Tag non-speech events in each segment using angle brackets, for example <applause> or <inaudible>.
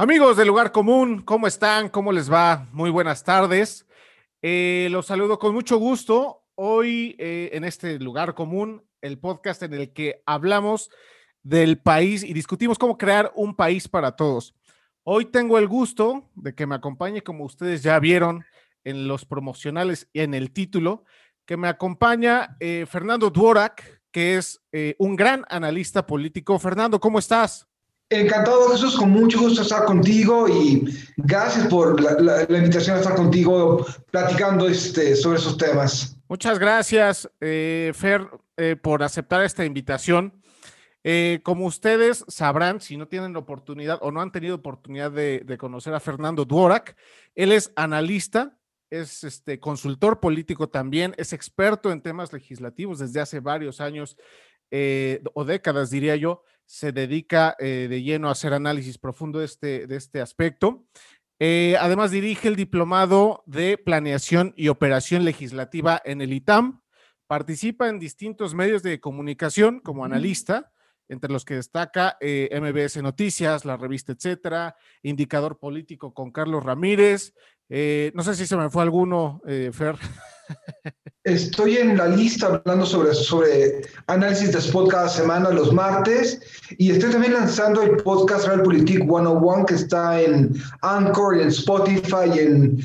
Amigos del lugar común, ¿cómo están? ¿Cómo les va? Muy buenas tardes. Eh, los saludo con mucho gusto. Hoy eh, en este lugar común, el podcast en el que hablamos del país y discutimos cómo crear un país para todos. Hoy tengo el gusto de que me acompañe, como ustedes ya vieron en los promocionales y en el título, que me acompaña eh, Fernando Dvorak, que es un gran analista político. Fernando, ¿cómo estás? Encantado, Jesús, con mucho gusto estar contigo y gracias por la, invitación a estar contigo platicando este, sobre esos temas. Muchas gracias, eh, Fer, eh, por aceptar esta invitación. Eh, como ustedes sabrán, si no tienen oportunidad o no han tenido oportunidad de, conocer a Fernando Dvorak, él es analista, es este, consultor político también, es experto en temas legislativos desde hace varios años o décadas, diría yo se dedica eh, de lleno a hacer análisis profundo de este, de este aspecto. Eh, además, dirige el diplomado de planeación y operación legislativa en el ITAM. Participa en distintos medios de comunicación como analista, entre los que destaca eh, MBS Noticias, la revista Etcétera, Indicador Político con Carlos Ramírez. No sé si se me fue alguno, Fer. Estoy en la lista hablando sobre, sobre análisis de spot cada semana los martes y estoy también lanzando el podcast Realpolitik 101 que está en Anchor y en Spotify y en,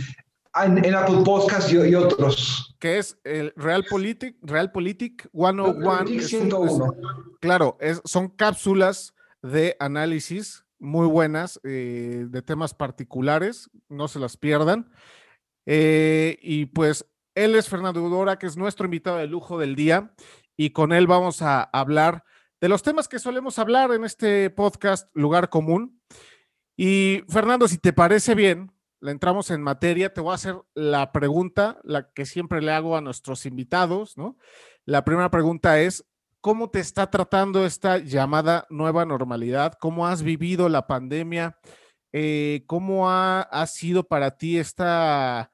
en, Apple Podcasts y, otros. Que es el Realpolitik, Realpolitik 101. claro, es, son cápsulas de análisis muy buenas eh, de temas particulares, no se las pierdan. Eh, y pues él es Fernando Udora, que es nuestro invitado de lujo del día, y con él vamos a hablar de los temas que solemos hablar en este podcast Lugar Común. Y Fernando, si te parece bien, le entramos en materia, te voy a hacer la pregunta, la que siempre le hago a nuestros invitados, ¿no? La primera pregunta es, ¿cómo te está tratando esta llamada nueva normalidad? ¿Cómo has vivido la pandemia? Eh, ¿Cómo ha, ha sido para ti esta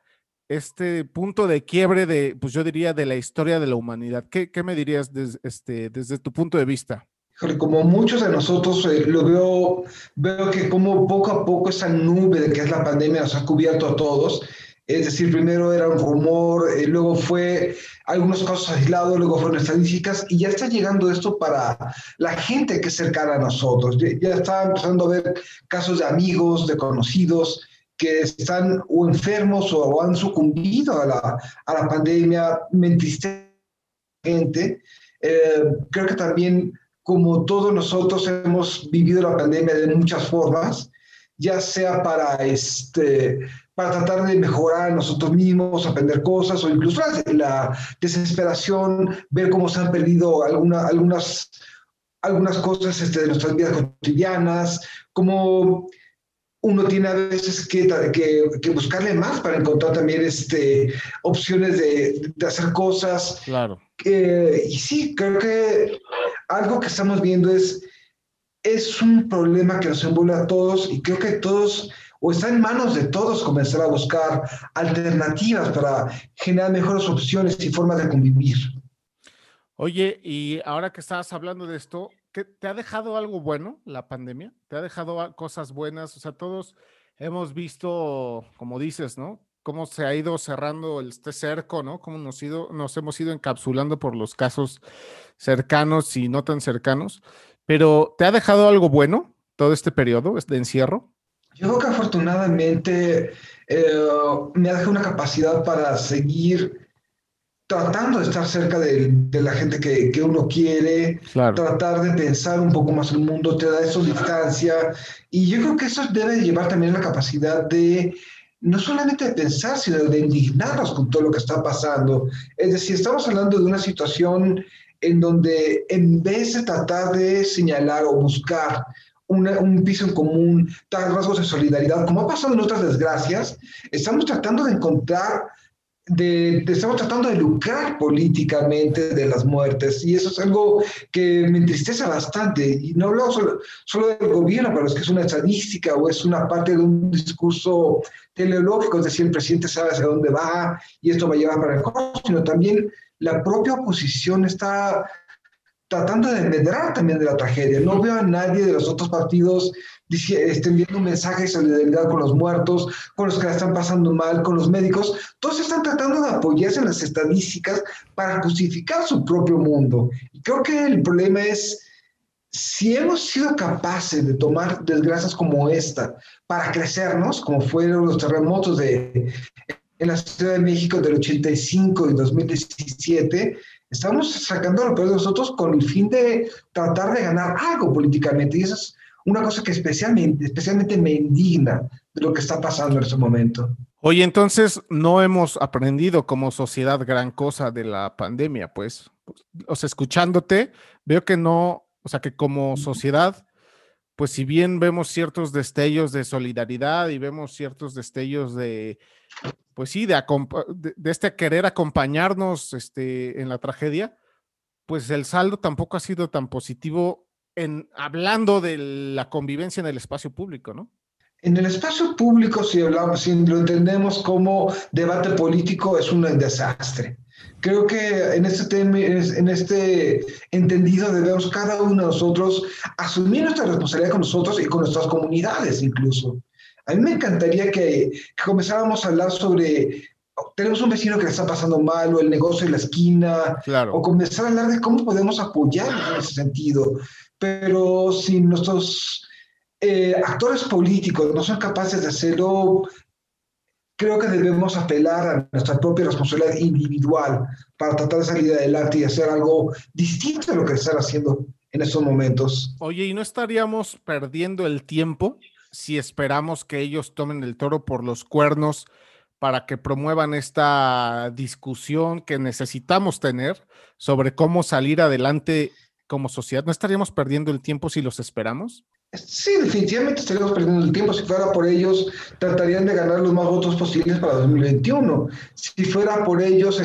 este punto de quiebre de, pues yo diría, de la historia de la humanidad. ¿Qué, qué me dirías este, desde tu punto de vista? Como muchos de nosotros eh, lo veo, veo que como poco a poco esa nube de que es la pandemia nos ha cubierto a todos. Es decir, primero era un rumor, eh, luego fue algunos casos aislados, luego fueron estadísticas y ya está llegando esto para la gente que es cercana a nosotros. Ya, ya está empezando a ver casos de amigos, de conocidos, que están o enfermos o, han sucumbido a la, a la pandemia, me gente. Eh, creo que también, como todos nosotros hemos vivido la pandemia de muchas formas, ya sea para, este, para tratar de mejorar nosotros mismos, aprender cosas, o incluso la, desesperación, ver cómo se han perdido alguna, algunas, algunas cosas este, de nuestras vidas cotidianas, como uno tiene a veces que, que, buscarle más para encontrar también este, opciones de, de hacer cosas. Claro. y sí, creo que algo que estamos viendo es, es un problema que nos envuelve a todos y creo que todos, o está en manos de todos comenzar a buscar alternativas para generar mejores opciones y formas de convivir. Oye, y ahora que estabas hablando de esto, ¿te ha dejado algo bueno la pandemia? ¿Te ha dejado cosas buenas? O sea, todos hemos visto, como dices, ¿no? Cómo se ha ido cerrando este cerco, ¿no? Cómo nos, ido, nos hemos ido encapsulando por los casos cercanos y no tan cercanos. Pero, ¿te ha dejado algo bueno todo este periodo de encierro? Yo creo que afortunadamente eh, me ha dejado una capacidad para seguir tratando de estar cerca de, la gente que, que uno quiere, tratar de pensar un poco más el mundo, te da eso distancia. Y yo creo que eso debe llevar también la capacidad de no solamente de pensar, sino de indignarnos con todo lo que está pasando. Es decir, estamos hablando de una situación en donde en vez de tratar de señalar o buscar un piso en común, rasgos de solidaridad, como ha pasado en otras desgracias, estamos tratando de encontrar de, estamos tratando de lucrar políticamente de las muertes y eso es algo que me entristece bastante y no hablo solo, solo del gobierno, pero es que es una estadística o es una parte de un discurso teleológico, es decir, el presidente sabe hacia dónde va y esto va a llevar para el costo, sino también la propia oposición está tratando de medrar también de la tragedia. No veo a nadie de los otros partidos estén viendo un mensaje de solidaridad con los muertos, con los que la están pasando mal, con los médicos. Todos están tratando de apoyarse en las estadísticas para justificar su propio mundo. Y creo que el problema es si hemos sido capaces de tomar desgracias como esta para crecernos, como fueron los terremotos de, en la Ciudad de México del 85 y 2017, estamos sacando lo peor de nosotros con el fin de tratar de ganar algo políticamente. Y eso es una cosa que especialmente, especialmente me indigna de lo que está pasando en este momento. Oye, entonces no hemos aprendido como sociedad gran cosa de la pandemia, pues. O sea, escuchándote, veo que no, o sea, que como sociedad, pues si bien vemos ciertos destellos de solidaridad y vemos ciertos destellos de, pues sí, de, de, este querer acompañarnos este, en la tragedia, pues el saldo tampoco ha sido tan positivo en hablando de la convivencia en el espacio público, ¿no? En el espacio público, si hablamos, si lo entendemos como debate político, es un desastre. Creo que en este, tema, en este entendido debemos cada uno de nosotros asumir nuestra responsabilidad con nosotros y con nuestras comunidades incluso. A mí me encantaría que, comenzáramos a hablar sobre tenemos un vecino que le está pasando mal o el negocio en la esquina, claro. o comenzar a hablar de cómo podemos apoyar en ese sentido. Pero si nuestros eh, actores políticos no son capaces de hacerlo, creo que debemos apelar a nuestra propia responsabilidad individual para tratar de salir adelante y hacer algo distinto de lo que están haciendo en estos momentos. Oye, ¿y no estaríamos perdiendo el tiempo si esperamos que ellos tomen el toro por los cuernos para que promuevan esta discusión que necesitamos tener sobre cómo salir adelante como sociedad? ¿No estaríamos perdiendo el tiempo si los esperamos? Sí, definitivamente estaríamos perdiendo el tiempo. Si fuera por ellos, tratarían de ganar los más votos posibles para 2021. Si fuera por ellos,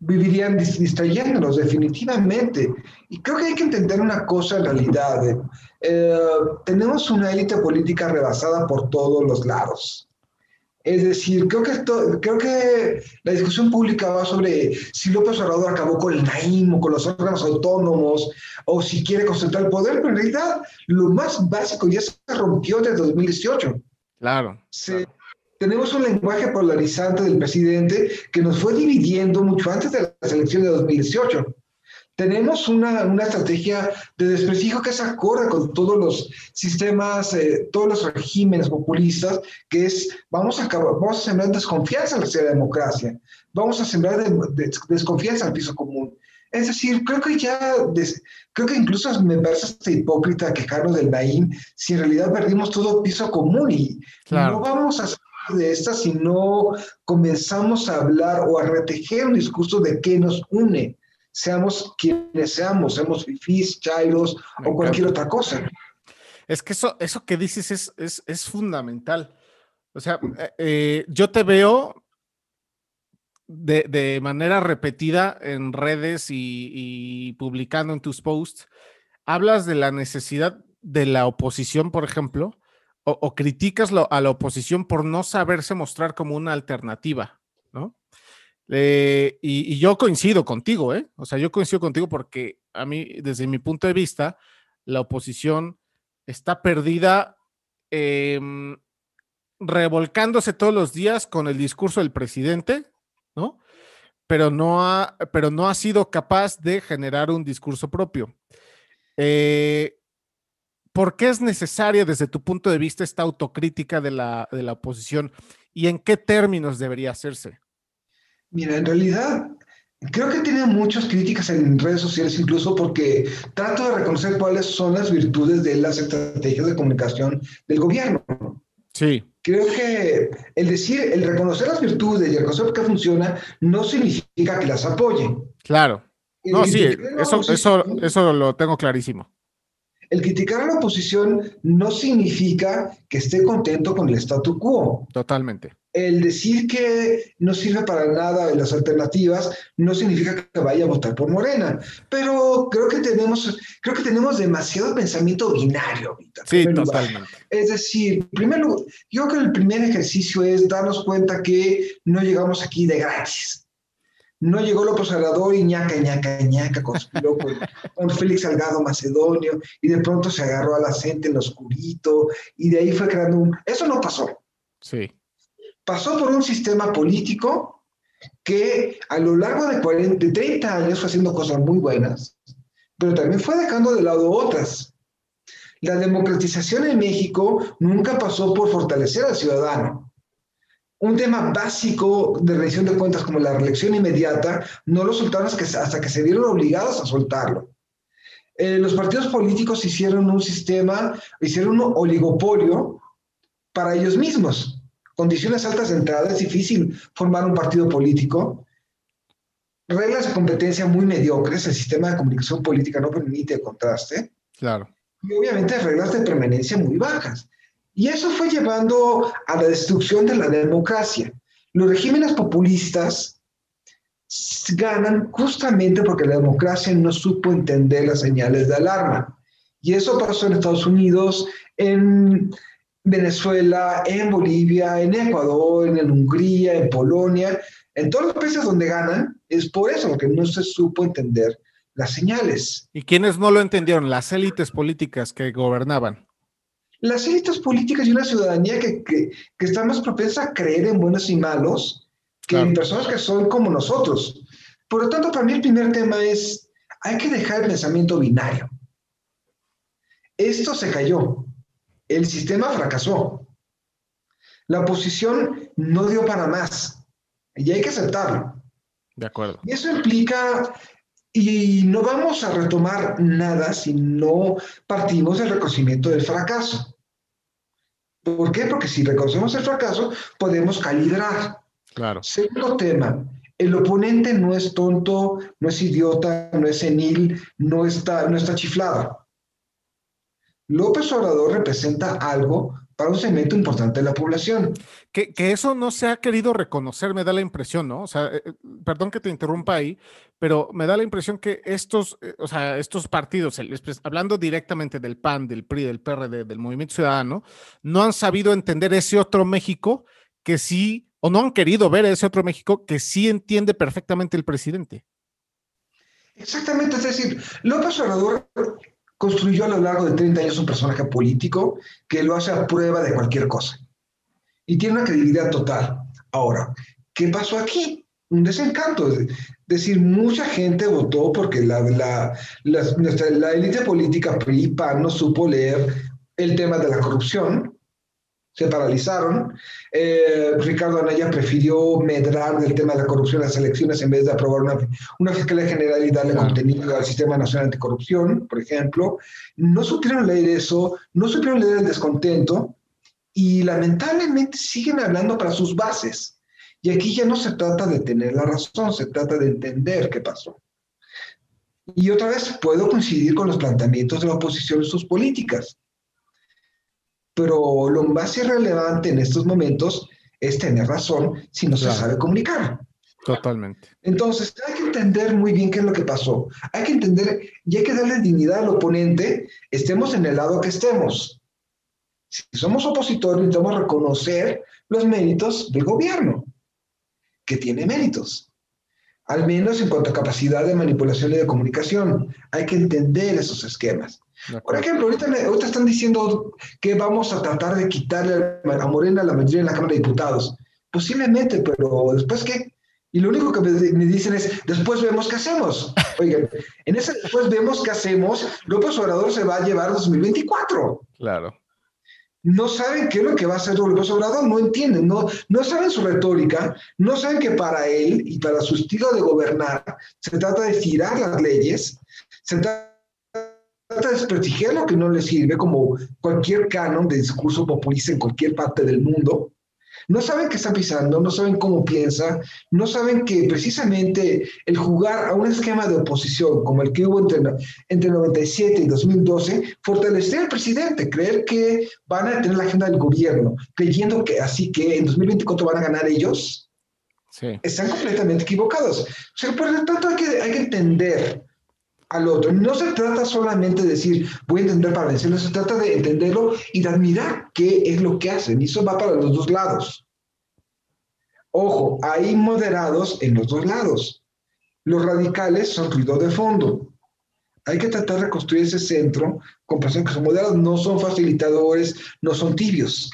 vivirían distrayéndonos, definitivamente. Y creo que hay que entender una cosa realidad. Eh, eh, tenemos una élite política rebasada por todos los lados. Es decir, creo que, esto, creo que la discusión pública va sobre si López Obrador acabó con el NAIM o con los órganos autónomos o si quiere concentrar el poder, pero en realidad lo más básico ya se rompió desde 2018. Claro. Tenemos un lenguaje polarizante del presidente que nos fue dividiendo mucho antes de las elecciones de 2018 tenemos una, una, estrategia de desprestigio que se acorde con todos los sistemas, eh, todos los regímenes populistas, que es, vamos a, vamos a sembrar desconfianza en la democracia, vamos a sembrar desconfianza al piso común. Es decir, creo que ya, creo que incluso me parece hasta hipócrita quejarnos del Naim si en realidad perdimos todo piso común y no vamos a de esta si no comenzamos a hablar o a retejer un discurso de qué nos une seamos quienes seamos, seamos fifís, chairos o cualquier otra cosa. Es que eso, eso que dices es, es, fundamental. O sea, eh, yo te veo de, manera repetida en redes y, publicando en tus posts, hablas de la necesidad de la oposición, por ejemplo, o, o criticas a la oposición por no saberse mostrar como una alternativa. Eh, y, yo coincido contigo, ¿eh? O sea, yo coincido contigo porque a mí, desde mi punto de vista, la oposición está perdida em, revolcándose todos los días con el discurso del presidente, ¿no? Pero no ha, pero no ha sido capaz de generar un discurso propio. Eh, ¿Por qué es necesaria desde tu punto de vista esta autocrítica de la, de la oposición y en qué términos debería hacerse? Mira, en realidad creo que tiene muchas críticas en redes sociales incluso porque trato de reconocer cuáles son las virtudes de las estrategias de comunicación del gobierno. Sí. Creo que el decir, el reconocer las virtudes y el reconocer que funciona no significa que las apoye. Claro. No, sí, eso, eso, eso lo tengo clarísimo. El criticar a la oposición no significa que esté contento con el statu quo. Totalmente el decir que no sirve para nada de las alternativas no significa que vaya a votar por Morena, pero creo que tenemos, creo que tenemos demasiado pensamiento binario ahorita. Sí, totalmente. Es decir, primero, yo creo que el primer ejercicio es darnos cuenta que no llegamos aquí de gratis. No llegó López Obrador y ñaca, ñaca, ñaca, conspiró con, con Félix Salgado Macedonio y de pronto se agarró a la gente en lo oscurito y de ahí fue creando un... Eso no pasó. Sí. Pasó por un sistema político que a lo largo de, 40, de 30 años fue haciendo cosas muy buenas, pero también fue dejando de lado otras. La democratización en México nunca pasó por fortalecer al ciudadano un tema básico de rendición de cuentas como la reelección inmediata, no lo soltaron hasta que, se vieron obligados a soltarlo. Eh, los partidos políticos hicieron un sistema, hicieron un oligopolio para ellos mismos. Condiciones altas de entrada, es difícil formar un partido político. Reglas de competencia muy mediocres, el sistema de comunicación política no permite contraste. Claro. Y obviamente reglas de permanencia muy bajas. Y eso fue llevando a la destrucción de la democracia. Los regímenes populistas ganan justamente porque la democracia no supo entender las señales de alarma. Y eso pasó en Estados Unidos, en Venezuela, en Bolivia, en Ecuador, en Hungría, en Polonia, en todos los países donde ganan, es por eso, porque no se supo entender las señales. ¿Y quiénes no lo entendieron? Las élites políticas que gobernaban las élites políticas y una ciudadanía que, que, está más propensa a creer en buenos y malos que en personas que son como nosotros. Por lo tanto, para mí el primer tema es, hay que dejar el pensamiento binario. Esto se cayó. El sistema fracasó. La oposición no dio para más. Y hay que aceptarlo. De acuerdo. Y eso implica y no vamos a retomar nada si no partimos del reconocimiento del fracaso. ¿Por qué? Porque si reconocemos el fracaso, podemos calibrar. Claro. Segundo tema, el oponente no es tonto, no es idiota, no es senil, no está, no está chiflado. López Obrador representa algo para un segmento importante de la población. Que, eso no se ha querido reconocer, me da la impresión, ¿no? O sea, eh, perdón que te interrumpa ahí, pero me da la impresión que estos, eh, o sea, estos partidos, hablando directamente del PAN, del PRI, del PRD, del Movimiento Ciudadano, no han sabido entender ese otro México que sí, o no han querido ver ese otro México que sí entiende perfectamente el presidente. Exactamente, es decir, López Obrador construyó a lo largo de 30 años un personaje político que lo hace a prueba de cualquier cosa. Y tiene una credibilidad total. Ahora, ¿qué pasó aquí? Un desencanto. Es decir, mucha gente votó porque la, la, la élite política PRI, PAN no supo leer el tema de la corrupción, se paralizaron. Eh, Ricardo Anaya prefirió medrar del tema de la corrupción en las elecciones en vez de aprobar una, una fiscalía general y darle contenido al Sistema Nacional Anticorrupción, por ejemplo. No supieron leer eso, no supieron leer el descontento y lamentablemente siguen hablando para sus bases. Y aquí ya no se trata de tener la razón, se trata de entender qué pasó. Y otra vez puedo coincidir con los planteamientos de la oposición en sus políticas pero lo más irrelevante en estos momentos es tener razón si no se sabe comunicar. Totalmente. Entonces, hay que entender muy bien qué es lo que pasó. Hay que entender y hay que darle dignidad al oponente, estemos en el lado que estemos. Si somos opositores, necesitamos reconocer los méritos del gobierno, que tiene méritos, al menos en cuanto a capacidad de manipulación y de comunicación. Hay que entender esos esquemas. Por ejemplo, ahorita, ahorita, están diciendo que vamos a tratar de quitarle a Morena la mayoría en la Cámara de Diputados. Posiblemente, pero después qué? Y lo único que me, dicen es, después vemos qué hacemos. <laughs> Oigan, en ese después vemos qué hacemos, López Obrador se va a llevar 2024. Claro. No saben qué es lo que va a hacer López Obrador, no entienden, no, no saben su retórica, no saben que para él y para su estilo de gobernar se trata de tirar las leyes, se trata trata de desprestigiar lo que no le sirve, como cualquier canon de discurso populista en cualquier parte del mundo. No saben qué está pisando, no saben cómo piensa, no saben que precisamente el jugar a un esquema de oposición como el que hubo entre, entre 97 y 2012, fortalecer al presidente, creer que van a tener la agenda del gobierno, creyendo que así que en 2024 van a ganar ellos, sí. están completamente equivocados. O sea, por lo tanto hay que, hay que entender al otro. No se trata solamente de decir, voy a entender para vencerlo, se trata de entenderlo y de admirar qué es lo que hacen. Y eso va para los dos lados. Ojo, hay moderados en los dos lados. Los radicales son ruido de fondo. Hay que tratar de construir ese centro con personas que son moderadas, no son facilitadores, no son tibios.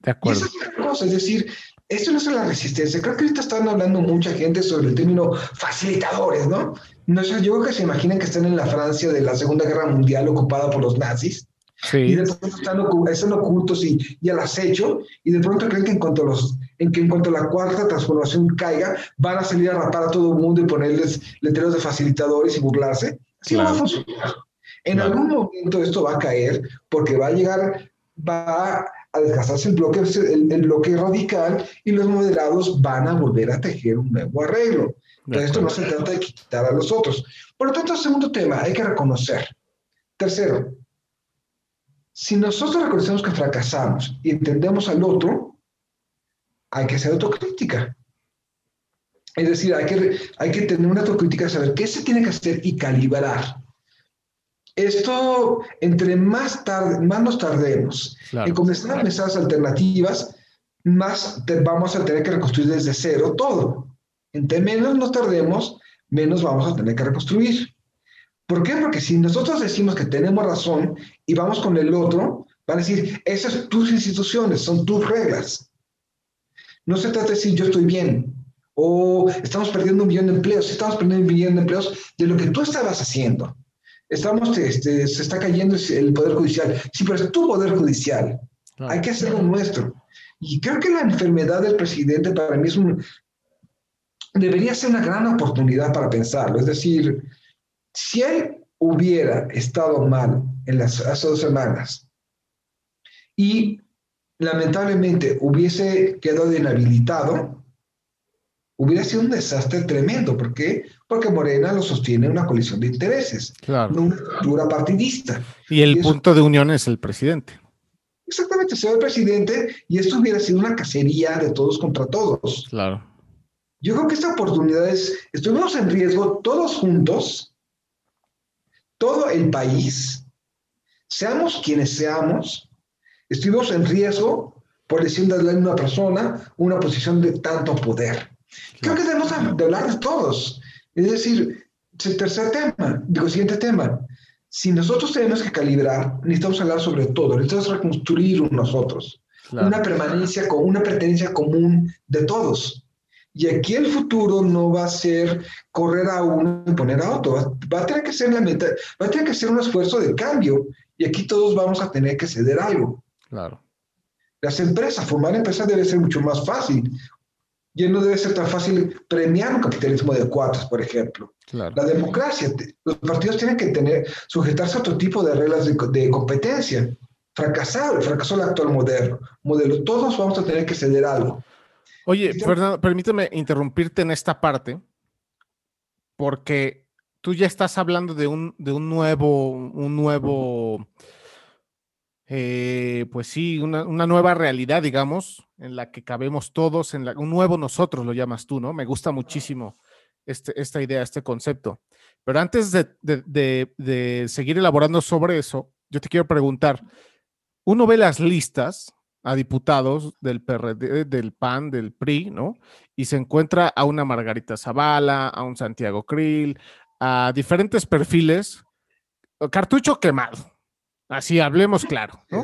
De acuerdo. Y esa es otra cosa, es decir, esto no es la resistencia. Creo que ahorita están hablando mucha gente sobre el término facilitadores, ¿no? no yo creo que se imaginan que están en la Francia de la Segunda Guerra Mundial ocupada por los nazis. Sí. Y de pronto están, ocultos y, y, al acecho, y de pronto creen que en cuanto, los, en que en cuanto la cuarta transformación caiga, van a salir a rapar a todo el mundo y ponerles letreros de facilitadores y burlarse. Así va a funcionar. En algún momento esto va a caer porque va a llegar, va a desgastarse el bloque, el, bloque radical y los moderados van a volver a tejer un nuevo arreglo. Pero esto no se trata de quitar a los otros. Por lo tanto, segundo tema, hay que reconocer. Tercero, si nosotros reconocemos que fracasamos y entendemos al otro, hay que hacer autocrítica. Es decir, hay que, hay que tener una autocrítica, saber qué se tiene que hacer y calibrar. Esto, entre más, tarde, más nos tardemos en comenzar a pensar alternativas, más vamos a tener que reconstruir desde cero todo. Entre menos nos tardemos, menos vamos a tener que reconstruir. ¿Por qué? Porque si nosotros decimos que tenemos razón y vamos con el otro, van a decir, esas son tus instituciones, son tus reglas. No se trata de decir yo estoy bien, o estamos perdiendo un millón de empleos, estamos perdiendo un millón de empleos de lo que tú estabas haciendo. Estamos, este, se está cayendo el Poder Judicial. Sí, pero es tu Poder Judicial. Hay que hacerlo nuestro. Y creo que la enfermedad del presidente para mí es un, debería ser una gran oportunidad para pensarlo. Es decir, si él hubiera estado mal en las hace dos semanas y lamentablemente hubiese quedado inhabilitado, hubiera sido un desastre tremendo. ¿Por qué? Porque Morena lo sostiene una coalición de intereses, claro. no una estructura partidista. Y el punto de unión es el presidente. Exactamente, sea el presidente y esto hubiera sido una cacería de todos contra todos. Claro. Yo creo que esta oportunidad es, estuvimos en riesgo todos juntos, todo el país, seamos quienes seamos, estuvimos en riesgo por decir de una persona una posición de tanto poder. Creo que debemos de hablar de todos. Es decir, el tercer tema, digo, siguiente tema. Si nosotros tenemos que calibrar, necesitamos hablar sobre todo, necesitamos reconstruir nosotros. Una permanencia con una pertenencia común de todos. Y aquí el futuro no va a ser correr a uno y poner a otro. Va, a tener que ser la meta, va a tener que ser un esfuerzo de cambio. Y aquí todos vamos a tener que ceder algo. Claro. Las empresas, formar empresas debe ser mucho más fácil. Ya no debe ser tan fácil premiar un capitalismo de cuotas, por ejemplo. La democracia, los partidos tienen que tener, sujetarse a otro tipo de reglas de, competencia. Fracasado, fracasó el actual modelo, modelo. Todos vamos a tener que ceder algo. Oye, Fernando, permíteme interrumpirte en esta parte, porque tú ya estás hablando de un, de un nuevo, un nuevo eh, pues sí, una, nueva realidad, digamos, en la que cabemos todos, en un nuevo nosotros lo llamas tú, ¿no? Me gusta muchísimo este, esta idea, este concepto. Pero antes de, seguir elaborando sobre eso, yo te quiero preguntar, uno ve las listas a diputados del PRD, del PAN, del PRI, ¿no? Y se encuentra a una Margarita Zavala, a un Santiago Krill, a diferentes perfiles, cartucho quemado, Así hablemos claro, ¿no?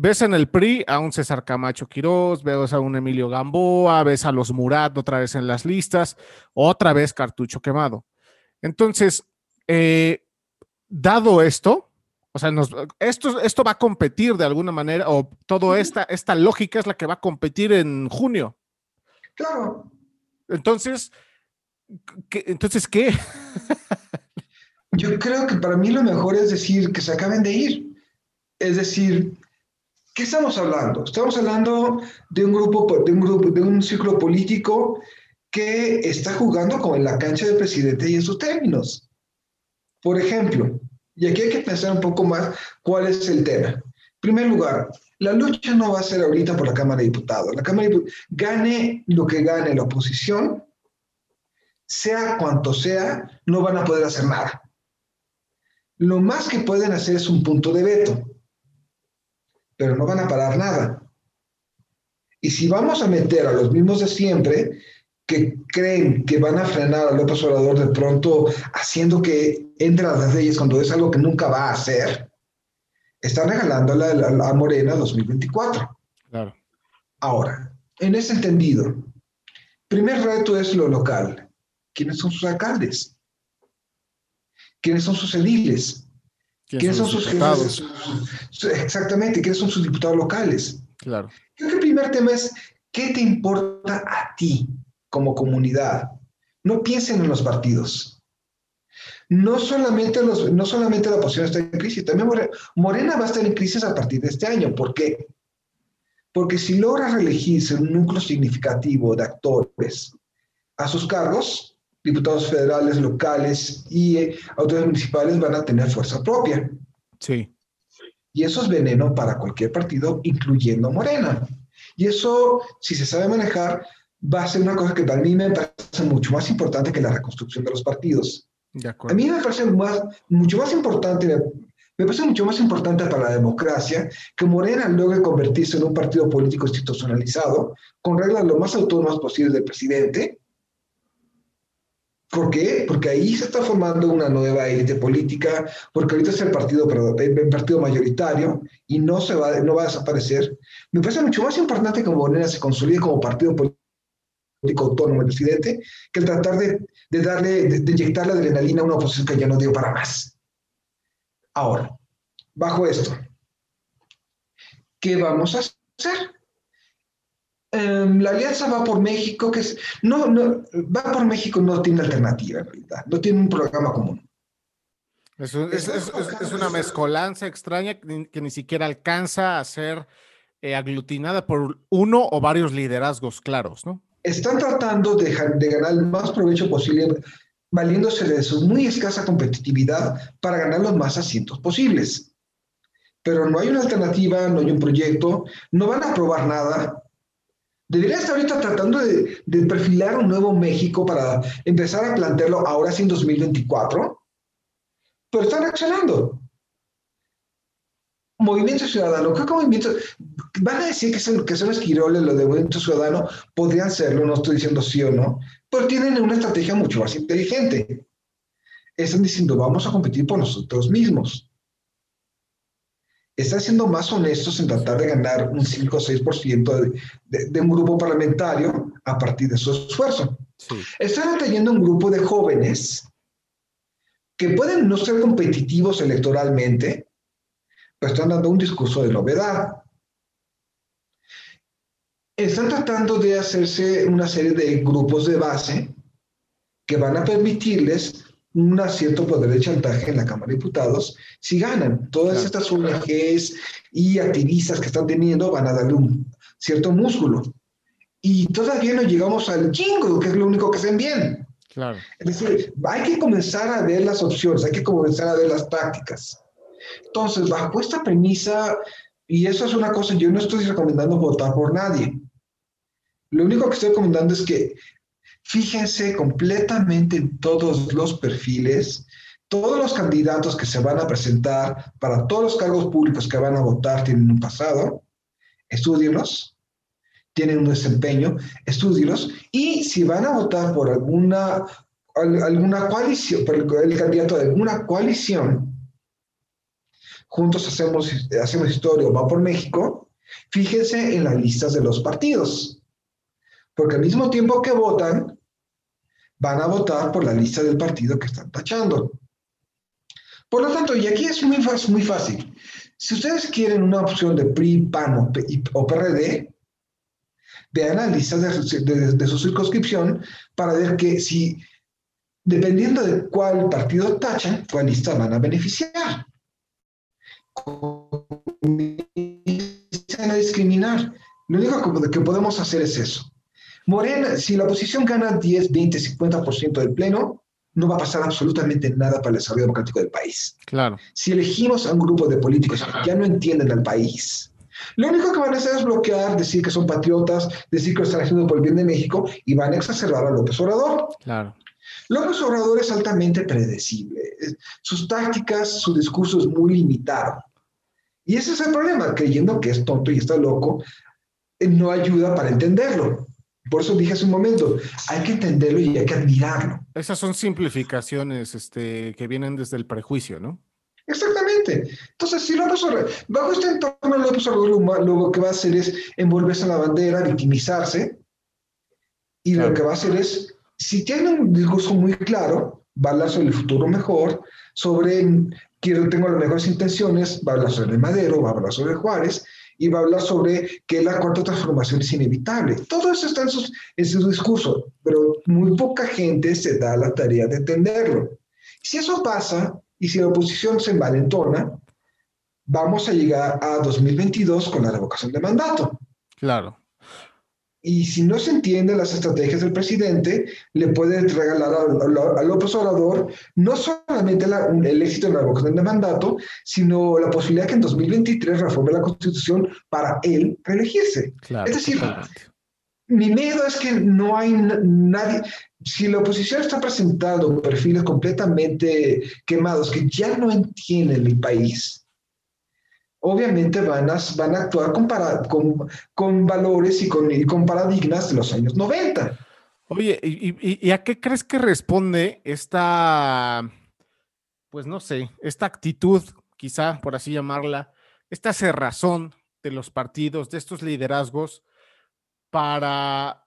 Ves en el PRI a un César Camacho Quirós, ves a un Emilio Gamboa, ves a los Murat otra vez en las listas, otra vez cartucho quemado. Entonces, eh, dado esto, o sea, esto, esto va a competir de alguna manera, o toda esta, esta lógica es la que va a competir en junio. Claro. Entonces, ¿qué, entonces, ¿qué? Yo creo que para mí lo mejor es decir que se acaben de ir. Es decir, ¿qué estamos hablando? Estamos hablando de un grupo, de un grupo, de un ciclo político que está jugando como en la cancha del presidente y en sus términos. Por ejemplo, y aquí hay que pensar un poco más cuál es el tema. En primer lugar, la lucha no va a ser ahorita por la Cámara de Diputados. La Cámara de Diputados, gane lo que gane la oposición, sea cuanto sea, no van a poder hacer nada. Lo más que pueden hacer es un punto de veto pero no van a parar nada. Y si vamos a meter a los mismos de siempre, que creen que van a frenar a López Obrador de pronto haciendo que entre a las leyes cuando es algo que nunca va a hacer, están regalándole a, a Morena 2024. Claro. Ahora, en ese entendido, primer reto es lo local. ¿Quiénes son sus alcaldes? ¿Quiénes son sus ediles? ¿Quiénes, son, sus diputados? exactamente, ¿quiénes son sus diputados locales? Claro. Creo que el primer tema es, ¿qué te importa a ti como comunidad? No piensen en los partidos. No solamente, los, no solamente la oposición está en crisis, también Morena va a estar en crisis a partir de este año. ¿Por qué? Porque si logra reelegirse un núcleo significativo de actores a sus cargos, diputados federales, locales y eh, autoridades municipales van a tener fuerza propia. Sí. Y eso es veneno para cualquier partido, incluyendo Morena. Y eso, si se sabe manejar, va a ser una cosa que para mí me parece mucho más importante que la reconstrucción de los partidos. De a mí me parece más, mucho más importante, me parece mucho más importante para la democracia que Morena logre convertirse en un partido político institucionalizado, con reglas lo más autónomas posibles del presidente, ¿Por qué? Porque ahí se está formando una nueva élite política, porque ahorita es el partido, el partido mayoritario y no, se va, no va a desaparecer. Me parece mucho más importante que Morena se consolide como partido político autónomo el presidente que el tratar de, de darle, de, de, inyectar la adrenalina a una oposición que ya no dio para más. Ahora, bajo esto, ¿qué vamos a hacer? Em, la alianza va por México, que es, no, no, va por México no tiene alternativa en realidad, no tiene un programa común. Es, una mezcolanza extraña que ni, siquiera alcanza a ser eh, aglutinada por uno o varios liderazgos claros, ¿no? Están tratando de, de ganar el más provecho posible, valiéndose de su muy escasa competitividad para ganar los más asientos posibles. Pero no hay una alternativa, no hay un proyecto, no van a aprobar nada, Debería estar ahorita tratando de, perfilar un nuevo México para empezar a plantearlo ahora sí en 2024, pero están reaccionando. Movimiento Ciudadano, ¿qué movimiento? Van a decir que son, que son esquiroles los de Movimiento Ciudadano, podrían serlo, no estoy diciendo sí o no, pero tienen una estrategia mucho más inteligente. Están diciendo, vamos a competir por nosotros mismos están siendo más honestos en tratar de ganar un 5 o 6% de, de, un grupo parlamentario a partir de su esfuerzo. Están atrayendo un grupo de jóvenes que pueden no ser competitivos electoralmente, pero están dando un discurso de novedad. Están tratando de hacerse una serie de grupos de base que van a permitirles un cierto poder de chantaje en la Cámara de Diputados si ganan. Todas estas ONGs y activistas que están teniendo van a darle un cierto músculo. Y todavía no llegamos al jingo, que es lo único que hacen bien. Claro. Es decir, hay que comenzar a ver las opciones, hay que comenzar a ver las prácticas. Entonces, bajo esta premisa, y eso es una cosa, yo no estoy recomendando votar por nadie. Lo único que estoy recomendando es que Fíjense completamente en todos los perfiles, todos los candidatos que se van a presentar para todos los cargos públicos que van a votar tienen un pasado, estudienlos, tienen un desempeño, estudienlos, y si van a votar por alguna, alguna coalición, por el, candidato de alguna coalición, juntos hacemos, hacemos historia va por México, fíjense en las listas de los partidos, porque al mismo tiempo que votan, van a votar por la lista del partido que están tachando. Por lo tanto, y aquí es muy, fácil, si ustedes quieren una opción de PRI, PAN o, PRD, vean la lista de, de, su circunscripción para ver que si, dependiendo de cuál partido tachan, cuál lista van a beneficiar. Comienzan a discriminar. Lo único que podemos hacer es eso. Morena, si la oposición gana 10, 20, 50% del pleno, no va a pasar absolutamente nada para el desarrollo democrático del país. Claro. Si elegimos a un grupo de políticos que ya no entienden al país, lo único que van a hacer es bloquear, decir que son patriotas, decir que lo están haciendo por el bien de México y van a exacerbar a López Obrador. Claro. López Obrador es altamente predecible. Sus tácticas, su discurso es muy limitado. Y ese es el problema, creyendo que es tonto y está loco, no ayuda para entenderlo. Por eso dije hace un momento, hay que entenderlo y hay que admirarlo. Esas son simplificaciones este, que vienen desde el prejuicio, ¿no? Exactamente. Entonces, si López Obrador, bajo este entorno, López Obrador lo, que va a hacer es envolverse en la bandera, victimizarse, y lo que va a hacer es, si tiene un discurso muy claro, va a hablar sobre el futuro mejor, sobre quiero, tengo las mejores intenciones, va a hablar sobre Madero, va a hablar sobre Juárez, y va a hablar sobre que la cuarta transformación es inevitable. Todo eso está en, en su discurso, pero muy poca gente se da la tarea de entenderlo. Si eso pasa, y si la oposición se envalentona, vamos a llegar a 2022 con la revocación de mandato. Claro. Y si no se entienden las estrategias del presidente, le puede regalar al López Obrador no solamente el éxito de la revocación de mandato, sino la posibilidad que en 2023 reforme la constitución para él reelegirse. es decir, mi miedo es que no hay nadie, si la oposición está presentando perfiles completamente quemados que ya no entienden el país, obviamente van a, van a actuar con, con, valores y con, con, paradigmas de los años 90. Oye, ¿y, ¿y, a qué crees que responde esta, pues no sé, esta actitud, quizá por así llamarla, esta cerrazón de los partidos, de estos liderazgos, para,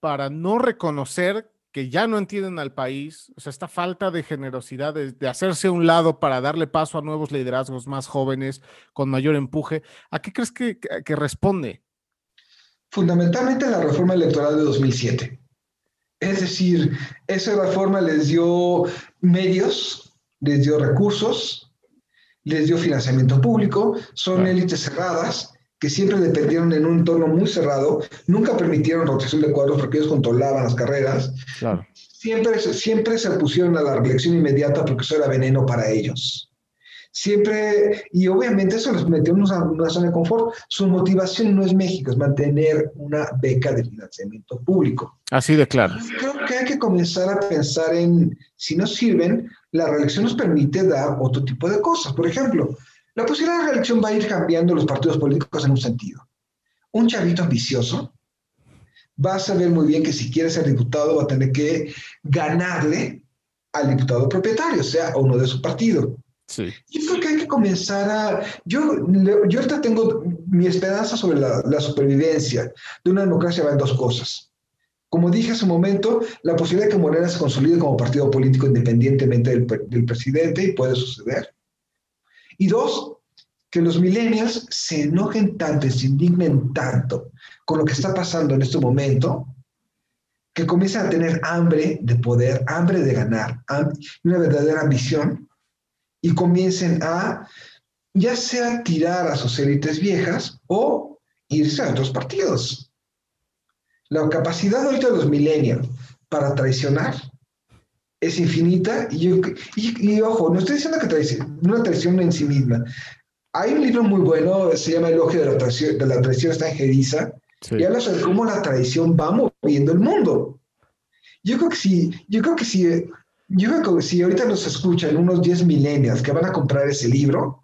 para no reconocer que ya no entienden al país, o sea, esta falta de generosidad, de, hacerse a un lado para darle paso a nuevos liderazgos más jóvenes, con mayor empuje, ¿a qué crees que, que responde? Fundamentalmente la reforma electoral de 2007. Es decir, esa reforma les dio medios, les dio recursos, les dio financiamiento público, son élites cerradas que siempre dependieron en un entorno muy cerrado, nunca permitieron rotación de cuadros porque ellos controlaban las carreras. Siempre, siempre se pusieron a la reelección inmediata porque eso era veneno para ellos. Siempre, y obviamente eso les metió en una, una zona de confort. Su motivación no es México, es mantener una beca de financiamiento público. Así de claro. Creo que hay que comenzar a pensar en, si no sirven, la reelección nos permite dar otro tipo de cosas. Por ejemplo, la posibilidad de reelección va a ir cambiando los partidos políticos en un sentido. Un chavito ambicioso va a saber muy bien que si quiere ser diputado va a tener que ganarle al diputado propietario, sea uno de su partido. Sí. Yo creo que hay que comenzar a... Yo, yo ahorita tengo mi esperanza sobre la, supervivencia de una democracia va en dos cosas. Como dije hace un momento, la posibilidad de que Morena se consolide como partido político independientemente del, del presidente, y puede suceder. Y dos, que los millennials se enojen tanto se indignen tanto con lo que está pasando en este momento, que comiencen a tener hambre de poder, hambre de ganar, una verdadera ambición, y comiencen a, ya sea tirar a sus élites viejas o irse a otros partidos. La capacidad ahorita de los millennials para traicionar es infinita y, ojo, no estoy diciendo que traición, una traición en sí misma. Hay un libro muy bueno, se llama Elogio de la traición, de la traición está en y habla sobre cómo la traición va moviendo el mundo. Yo creo que si, yo creo que si, yo creo que si ahorita nos escuchan unos 10 millennials que van a comprar ese libro,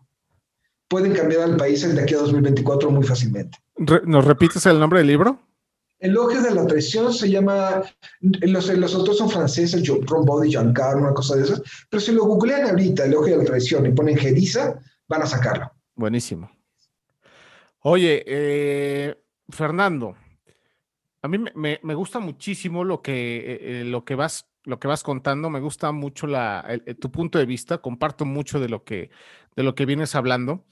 pueden cambiar al país de aquí a 2024 muy fácilmente. ¿Nos repites el nombre del libro? Elogio de la traición se llama, los, los otros son franceses, Ron Body, Giancarlo, una cosa de esas, pero si lo googlean ahorita, Elogio de la traición, y ponen Gediza, van a sacarlo. Buenísimo. Oye, eh, Fernando, a mí me, gusta muchísimo lo que, eh, eh, lo, que vas, lo que vas contando, me gusta mucho la, tu punto de vista, comparto mucho de lo que, de lo que vienes hablando.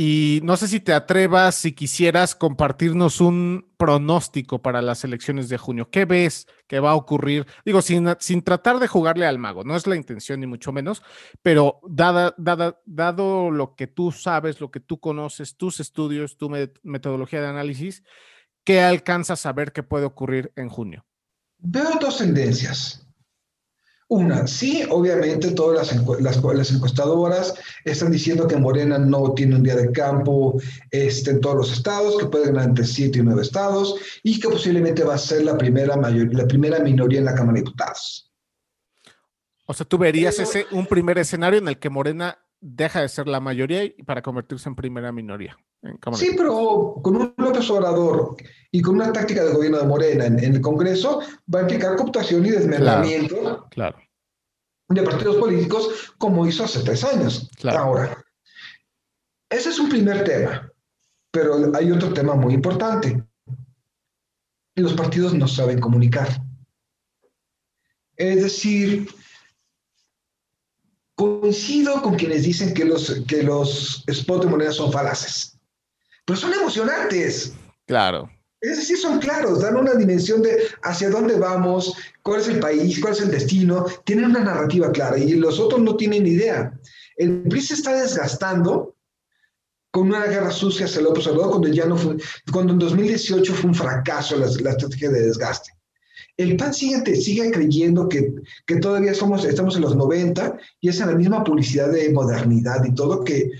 Y no sé si te atrevas, si quisieras compartirnos un pronóstico para las elecciones de junio. ¿Qué ves que va a ocurrir? Digo, sin, sin tratar de jugarle al mago, no es la intención ni mucho menos, pero dada, dada, dado lo que tú sabes, lo que tú conoces, tus estudios, tu metodología de análisis, ¿qué alcanzas a ver que puede ocurrir en junio? Veo dos tendencias. Una, sí, obviamente todas las, las, encuestadoras están diciendo que Morena no tiene un día de campo este, en todos los estados, que puede ganar entre 7 y 9 estados y que posiblemente va a ser la primera, mayor, la primera minoría en la Cámara de Diputados. O sea, tú verías ese, un primer escenario en el que Morena deja de ser la mayoría para convertirse en primera minoría. sí, pero con un López Obrador y con una táctica de gobierno de Morena en, el Congreso, va a implicar cooptación y desmembramiento claro, de partidos políticos como hizo hace tres años. Ahora, ese es un primer tema, pero hay otro tema muy importante. Los partidos no saben comunicar. Es decir, coincido con quienes dicen que los, que los spots de moneda son falaces, pero son emocionantes. Claro. Es decir, son claros, dan una dimensión de hacia dónde vamos, cuál es el país, cuál es el destino, tienen una narrativa clara y los otros no tienen idea. El PRI se está desgastando con una guerra sucia hacia López Obrador cuando ya no fue, cuando en 2018 fue un fracaso la, la estrategia de desgaste. El PAN sigue, sigue creyendo que, que todavía somos, estamos en los 90 y es en la misma publicidad de modernidad y todo que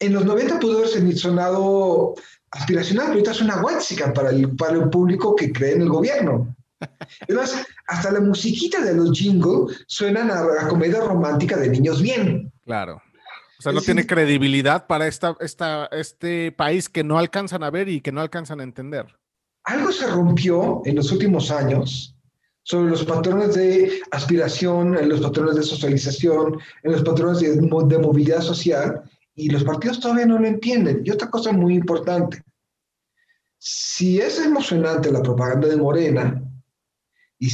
en los 90 pudo haber sonado aspiracional, pero ahorita es una huáxica para el, para el público que cree en el gobierno. Además, hasta la musiquita de los jingles suenan a, la comedia romántica de niños bien. Claro. O sea, no tiene credibilidad para esta, esta, este país que no alcanzan a ver y que no alcanzan a entender. Algo se rompió en los últimos años sobre los patrones de aspiración, en los patrones de socialización, en los patrones de, de movilidad social, y los partidos todavía no lo entienden. Y otra cosa muy importante, si es emocionante la propaganda de Morena y,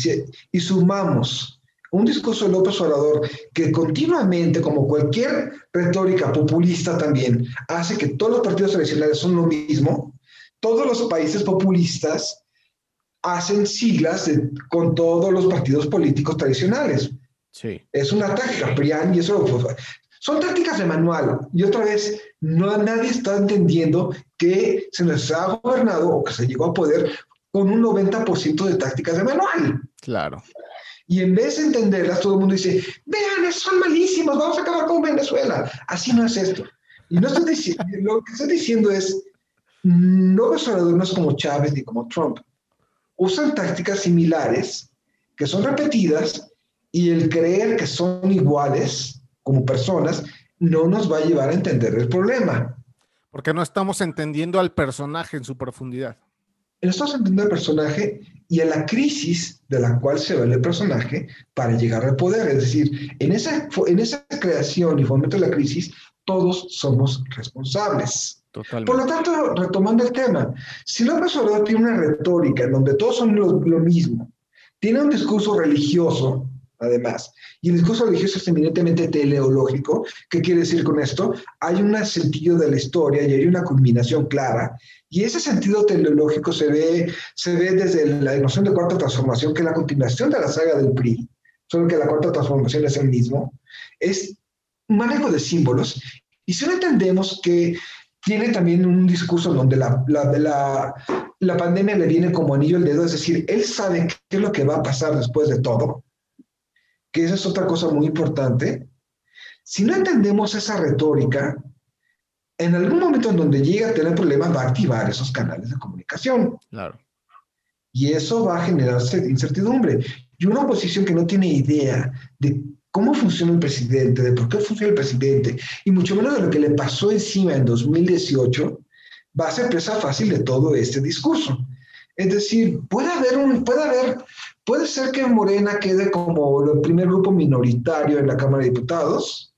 y sumamos un discurso de López Obrador que continuamente, como cualquier retórica populista también, hace que todos los partidos tradicionales son lo mismo, todos los países populistas hacen siglas con todos los partidos políticos tradicionales. Sí. Es una táctica, PRIAN, y eso son tácticas de manual. Y otra vez, no, nadie está entendiendo que se nos ha gobernado o que se llegó a poder con un 90% de tácticas de manual. Claro. Y en vez de entenderlas, todo el mundo dice, vean, son malísimos, vamos a acabar con Venezuela. Así no es esto. Y no estoy diciendo, <laughs> lo que estoy diciendo es, no los no es como Chávez ni como Trump. Usan tácticas similares que son repetidas y el creer que son iguales como personas, no nos va a llevar a entender el problema. Porque no estamos entendiendo al personaje en su profundidad. No estamos entendiendo al personaje y a la crisis de la cual se ve el personaje para llegar al poder. Es decir, en esa, en esa creación y fomento de la crisis, todos somos responsables. Totalmente. Por lo tanto, retomando el tema, si López Obrador tiene una retórica en donde todos son lo, lo mismo, tiene un discurso religioso, además. Y el discurso religioso es eminentemente teleológico. ¿Qué quiere decir con esto? Hay un sentido de la historia y hay una culminación clara. Y ese sentido teleológico se ve, se ve desde la noción de cuarta transformación, que es la continuación de la saga del PRI, solo que la cuarta transformación es el mismo. Es un manejo de símbolos. Y si no entendemos que tiene también un discurso donde la, la, la, la pandemia le viene como anillo al dedo, es decir, él sabe qué es lo que va a pasar después de todo que esa es otra cosa muy importante, si no entendemos esa retórica, en algún momento en donde llega a tener problemas va a activar esos canales de comunicación. Claro. Y eso va a generar incertidumbre. Y una oposición que no tiene idea de cómo funciona el presidente, de por qué funciona el presidente, y mucho menos de lo que le pasó encima en 2018, va a ser presa fácil de todo este discurso. Es decir, puede haber, un, puede haber Puede ser que Morena quede como el primer grupo minoritario en la Cámara de Diputados,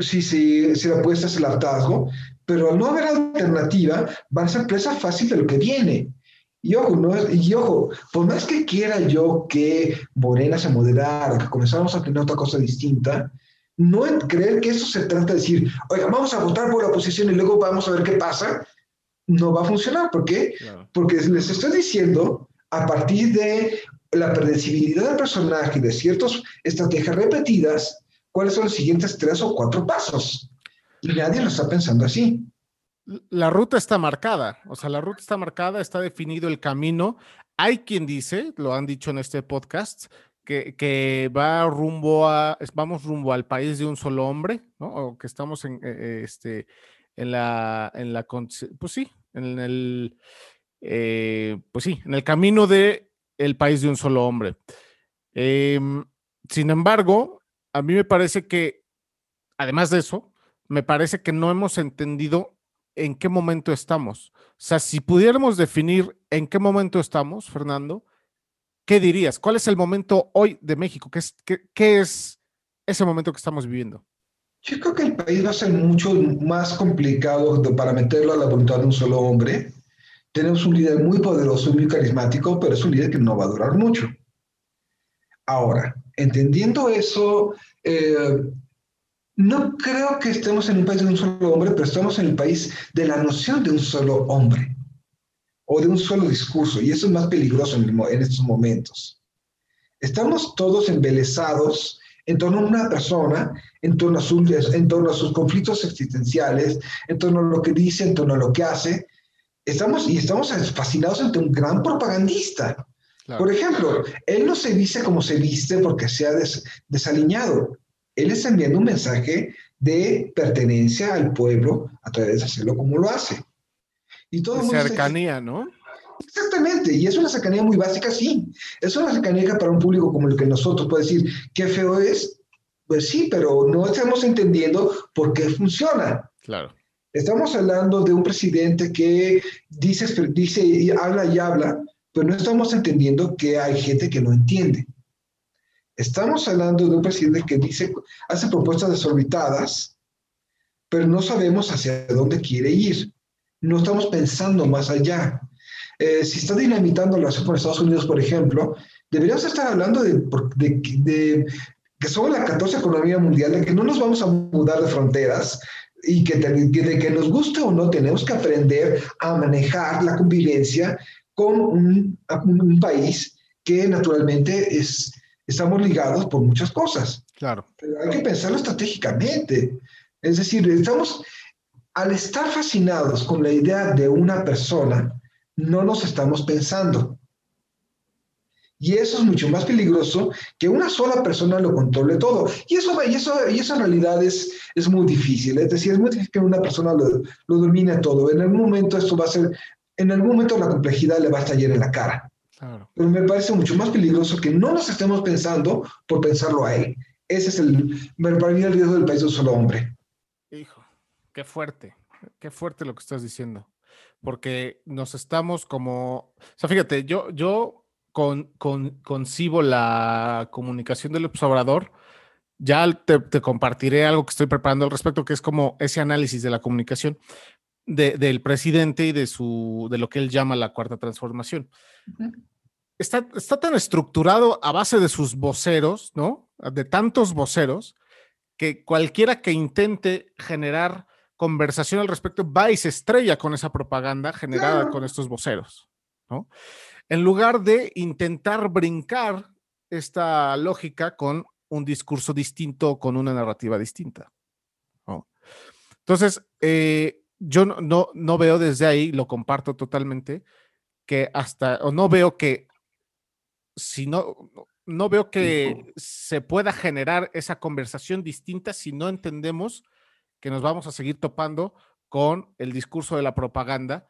si, si, si la apuesta es el hartazgo, pero al no haber alternativa, van a ser presa fácil de lo que viene. Y ojo, no, y ojo, por más que quiera yo que Morena se moderara, que comenzáramos a tener otra cosa distinta, no creer que eso se trata de decir, oiga, vamos a votar por la oposición y luego vamos a ver qué pasa, no va a funcionar. ¿Por qué? Porque les estoy diciendo a partir de la predecibilidad del personaje y de ciertas estrategias repetidas, cuáles son los siguientes tres o cuatro pasos. Y nadie lo está pensando así. La ruta está marcada, o sea, la ruta está marcada, está definido el camino. Hay quien dice, lo han dicho en este podcast, que, que va rumbo a, vamos rumbo al país de un solo hombre, ¿no? O que estamos en, eh, eh, este, en la, en la, pues sí, en el, eh, pues sí, en el camino de el país de un solo hombre. Em, sin embargo, a mí me parece que, además de eso, me parece que no hemos entendido en qué momento estamos. O sea, si pudiéramos definir en qué momento estamos, Fernando, ¿qué dirías? ¿Cuál es el momento hoy de México? ¿Qué es, qué, es ese momento que estamos viviendo? Yo creo que el país va a ser mucho más complicado para meterlo a la voluntad de un solo hombre. Tenemos un líder muy poderoso y muy carismático, pero es un líder que no va a durar mucho. Ahora, entendiendo eso, eh, no creo que estemos en un país de un solo hombre, pero estamos en el país de la noción de un solo hombre o de un solo discurso, y eso es más peligroso en, estos momentos. Estamos todos embelesados en torno a una persona, en torno a, sus, en torno a sus conflictos existenciales, en torno a lo que dice, en torno a lo que hace. Estamos, y estamos fascinados ante un gran propagandista. Por ejemplo, él no se viste como se viste porque se ha desaliñado. Él está enviando un mensaje de pertenencia al pueblo a través de hacerlo como lo hace. Y todo cercanía, ¿no? Exactamente, y es una cercanía muy básica, sí. Es una cercanía que para un público como el que nosotros puede decir, qué feo es, pues sí, pero no estamos entendiendo por qué funciona. Claro. Estamos hablando de un presidente que dice, dice y habla y habla, pero no estamos entendiendo que hay gente que no entiende. Estamos hablando de un presidente que dice, hace propuestas desorbitadas, pero no sabemos hacia dónde quiere ir. No estamos pensando más allá. Eh, si está dinamitando la relación con Estados Unidos, por ejemplo, deberíamos estar hablando de, de, que somos la 14 economía mundial, de que no nos vamos a mudar de fronteras y que de, que nos guste o no tenemos que aprender a manejar la convivencia con un, un país que naturalmente es, estamos ligados por muchas cosas. Claro. Pero hay que pensarlo estratégicamente. Es decir, estamos, al estar fascinados con la idea de una persona, no nos estamos pensando. Y eso es mucho más peligroso que una sola persona lo controle todo. Y eso, y eso, y eso en realidad es, es muy difícil. Es decir, es muy difícil que una persona lo, lo domine todo. En algún momento esto va a ser, en algún momento la complejidad le va a estallar en la cara. Pero me parece mucho más peligroso que no nos estemos pensando por pensarlo a él. Ese es el, para mí el riesgo del país de un solo hombre. Hijo, qué fuerte, qué fuerte lo que estás diciendo. Porque nos estamos como, o sea, fíjate, yo, yo con, con, concibo la comunicación del observador. Ya te, te, compartiré algo que estoy preparando al respecto, que es como ese análisis de la comunicación de, del presidente y de, su, de lo que él llama la cuarta transformación está, tan estructurado a base de sus voceros, ¿no? De tantos voceros, que cualquiera que intente generar conversación al respecto va y se estrella con esa propaganda generada con estos voceros, ¿no? En lugar de intentar brincar esta lógica con un discurso distinto, con una narrativa distinta. Entonces, eh, yo no, no, no, veo desde ahí, lo comparto totalmente, que hasta, o no veo que si no, no veo que se pueda generar esa conversación distinta si no entendemos que nos vamos a seguir topando con el discurso de la propaganda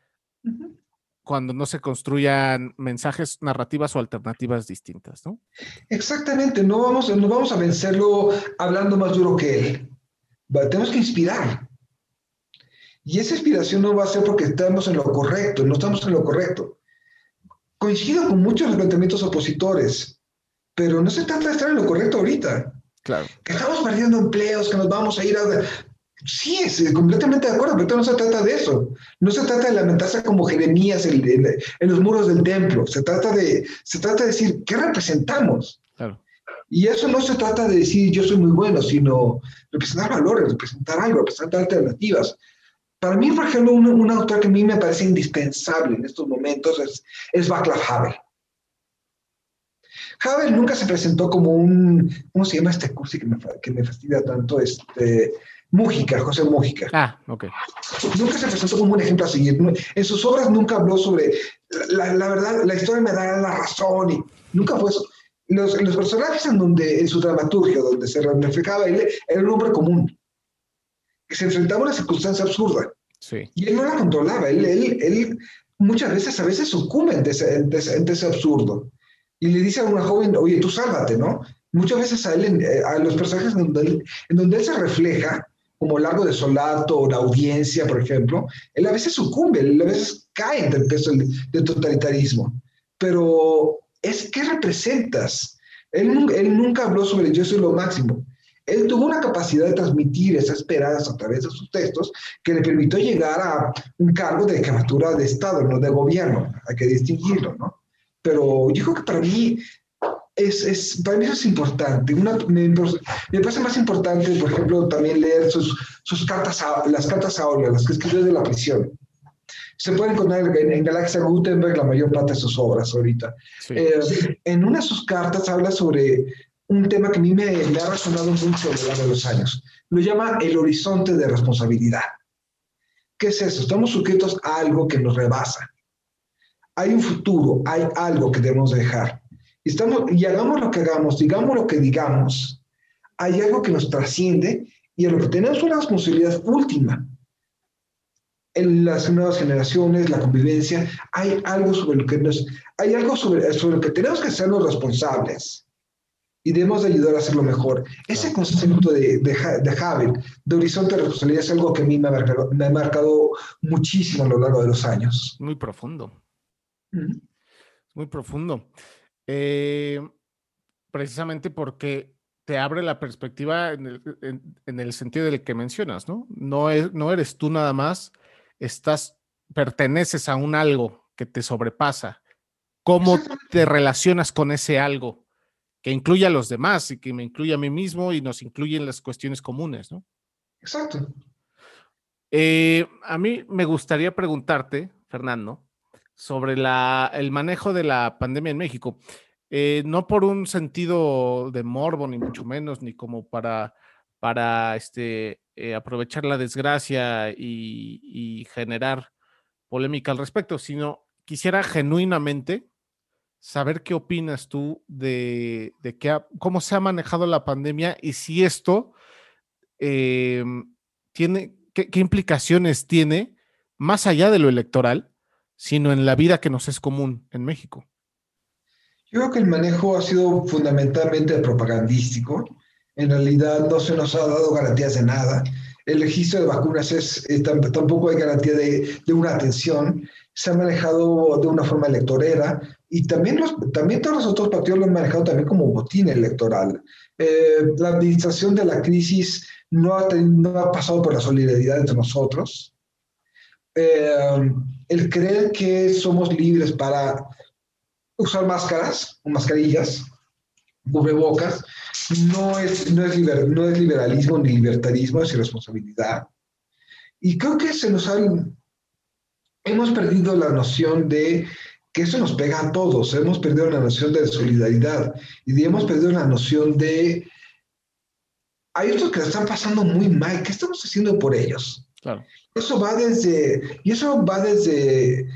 cuando no se construyan mensajes, narrativas o alternativas distintas, ¿no? Exactamente, no vamos, no vamos a vencerlo hablando más duro que él. Tenemos que inspirar. Y esa inspiración no va a ser porque estamos en lo correcto, no estamos en lo correcto coincido con muchos planteamientos opositores, pero no se trata de estar en lo correcto ahorita. Claro. Que estamos perdiendo empleos, que nos vamos a ir a... Sí, es completamente de acuerdo, pero no se trata de eso. No se trata de lamentarse como Jeremías en, en, los muros del templo. Se trata, de, se trata de decir, ¿qué representamos? Claro. Y eso no se trata de decir yo soy muy bueno, sino representar valores, representar algo, representar alternativas. Para mí, por ejemplo, un, autor que a mí me parece indispensable en estos momentos es, es Václav Havel. Havel nunca se presentó como un, ¿cómo se llama este curso que me, que me fastidia tanto? Este, Mújica, José Mújica. Ah, ok. Nunca se presentó como un ejemplo a seguir. En sus obras nunca habló sobre, la, la verdad, la historia me da la razón y nunca fue eso. Los, los personajes en donde, en su dramaturgia, donde se reflejaba él, era un hombre común se enfrentaba a una circunstancia absurda. Sí. Y él no la controlaba, él, él, él muchas veces, a veces sucumbe ante ese, ese, absurdo. Y le dice a una joven, oye, tú sálvate, ¿no? Muchas veces a, él, eh, a los personajes en donde, él, en donde él se refleja, como Largo de Solato o La Audiencia, por ejemplo, él a veces sucumbe, él a veces cae ante el peso del, totalitarismo. Pero es ¿qué representas? Él, él nunca habló sobre yo soy lo máximo. Él tuvo una capacidad de transmitir esas esperanza a través de sus textos que le permitió llegar a un cargo de jefatura de Estado, no de gobierno. Hay que distinguirlo, ¿no? Pero yo creo que para mí es, es, para mí eso es importante. Una, me, me, parece más importante, por ejemplo, también leer sus, sus cartas, a, las cartas a Olga, las que escribió de la prisión. Se pueden encontrar en, en, Galaxia Gutenberg la mayor parte de sus obras ahorita. Eh, en una de sus cartas habla sobre un tema que a mí me, me ha resonado mucho a lo largo de los años. Lo llama el horizonte de responsabilidad. ¿Qué es eso? Estamos sujetos a algo que nos rebasa. Hay un futuro, hay algo que debemos dejar Estamos, y hagamos lo que hagamos, digamos lo que digamos, hay algo que nos trasciende y a lo que tenemos una responsabilidad última. En las nuevas generaciones, la convivencia, hay algo sobre lo que nos, hay algo sobre, sobre lo que tenemos que sernos responsables y debemos de ayudar a hacerlo mejor. Ese concepto de, de, de Havel, de horizonte de responsabilidad, es algo que a mí me ha marcado, me ha marcado muchísimo a lo largo de los años. Muy profundo. Muy profundo. Eh, precisamente porque te abre la perspectiva en el, sentido del que mencionas, ¿no? No, es, no eres tú nada más, estás, perteneces a un algo que te sobrepasa. ¿Cómo te relacionas con ese algo que incluye a los demás y que me incluye a mí mismo y nos incluye en las cuestiones comunes, ¿no? Exacto. Eh, a mí me gustaría preguntarte, Fernando, sobre la, el manejo de la pandemia en México. Eh, no por un sentido de morbo, ni mucho menos, ni como para, para este, eh, aprovechar la desgracia y, generar polémica al respecto, sino quisiera genuinamente saber qué opinas tú de, de cómo se ha manejado la pandemia y si esto em, tiene, qué implicaciones tiene más allá de lo electoral sino en la vida que nos es común en México. Yo creo que el manejo ha sido fundamentalmente propagandístico. En realidad no se nos ha dado garantías de nada. El registro de vacunas es, eh, tampoco hay garantía de, de, una atención. Se ha manejado de una forma electorera y también, los, también todos los otros partidos lo han manejado también como botín electoral. Eh, la administración de la crisis no ha, no ha pasado por la solidaridad entre nosotros. Eh, el creer que somos libres para usar máscaras o mascarillas, cubrebocas, no es, no, es no es liberalismo ni libertarismo, es irresponsabilidad. Y creo que se nos ha, hemos perdido la noción de que eso nos pega a todos, hemos perdido la noción de solidaridad y hemos perdido la noción de, hay otros que están pasando muy mal, ¿qué estamos haciendo por ellos? Claro. Eso va desde, y eso va desde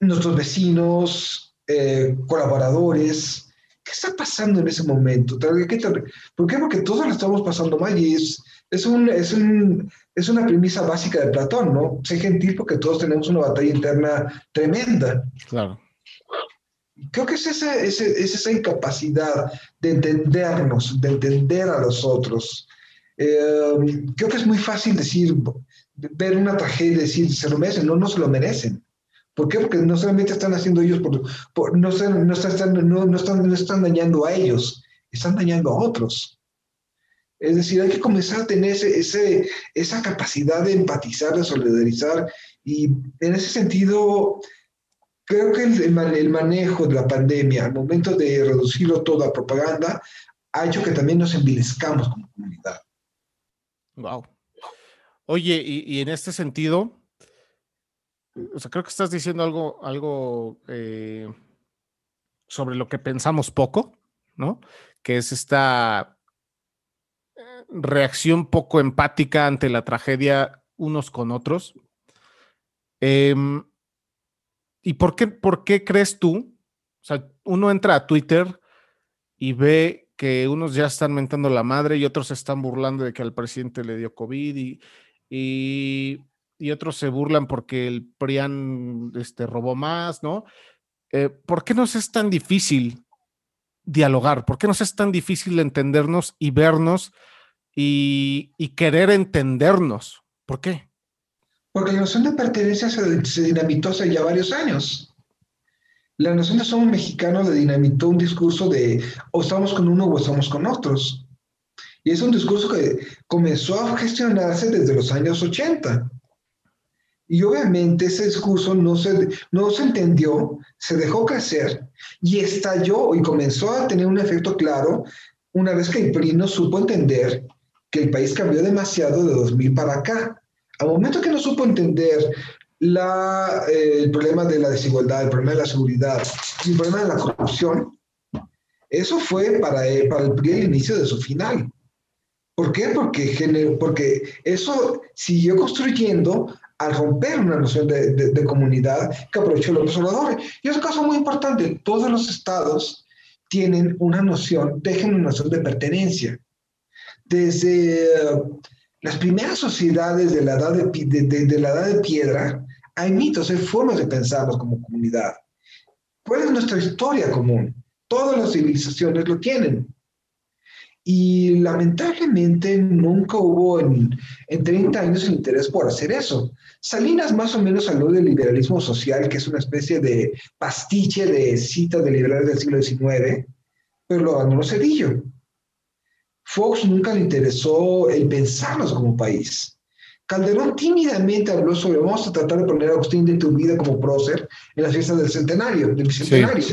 nuestros vecinos, eh, colaboradores. ¿Qué está pasando en ese momento? ¿Por qué? Porque todos lo estamos pasando mal y es, es, un, es, un, es una premisa básica de Platón, ¿no? Sé gentil porque todos tenemos una batalla interna tremenda. Claro. Creo que es esa, es, es esa incapacidad de entendernos, de entender a los otros. Eh, creo que es muy fácil decir, ver una tragedia y decir, se lo merecen, no, no se lo merecen. ¿Por qué? Porque no solamente están haciendo ellos, por, no, están, no, están, no, están, no están dañando a ellos, están dañando a otros. Es decir, hay que comenzar a tener ese, esa capacidad de empatizar, de solidarizar, y en ese sentido, creo que el, el manejo de la pandemia, al momento de reducirlo todo a propaganda, ha hecho que también nos envilezcamos como comunidad. Wow. Oye, y, en este sentido, o sea, creo que estás diciendo algo, algo eh, sobre lo que pensamos poco, ¿no? Que es esta eh, reacción poco empática ante la tragedia unos con otros. Em, ¿Y por qué, por qué crees tú? O sea, uno entra a Twitter y ve que unos ya están mentando la madre y otros están burlando de que al presidente le dio COVID y, y, otros se burlan porque el PRIAN este, robó más, ¿no? Eh, ¿Por qué nos es tan difícil dialogar? ¿Por qué nos es tan difícil entendernos y vernos y, querer entendernos. ¿Por qué? Porque la noción de pertenencia se, se dinamitó hace ya varios años. La noción de somos mexicanos le dinamitó un discurso de o estamos con uno o estamos con otros. Y es un discurso que comenzó a gestionarse desde los años 80. Y obviamente ese discurso no se, no se entendió, se dejó crecer y estalló y comenzó a tener un efecto claro una vez que el PRI no supo entender que el país cambió demasiado de 2000 para acá. Al momento que no supo entender la, eh, el problema de la desigualdad, el problema de la seguridad, el problema de la corrupción, eso fue para, para el PRI el inicio de su final. ¿Por qué? Porque, porque eso siguió construyendo al romper una noción de, de, comunidad que aprovechó el observador. Y es un caso muy importante. Todos los estados tienen una noción, dejen una noción de pertenencia. Desde las primeras sociedades de la edad de, de, la edad de piedra, hay mitos, hay formas de pensarnos como comunidad. ¿Cuál es nuestra historia común? Todas las civilizaciones lo tienen. Y lamentablemente nunca hubo en, en 30 años el interés por hacer eso. Salinas más o menos habló del liberalismo social, que es una especie de pastiche de citas de liberales del siglo XIX, pero lo abandonó Cedillo. Fox nunca le interesó el pensarnos como país. Calderón tímidamente habló sobre vamos a tratar de poner a Agustín de vida como prócer en las fiestas del centenario, del bicentenario.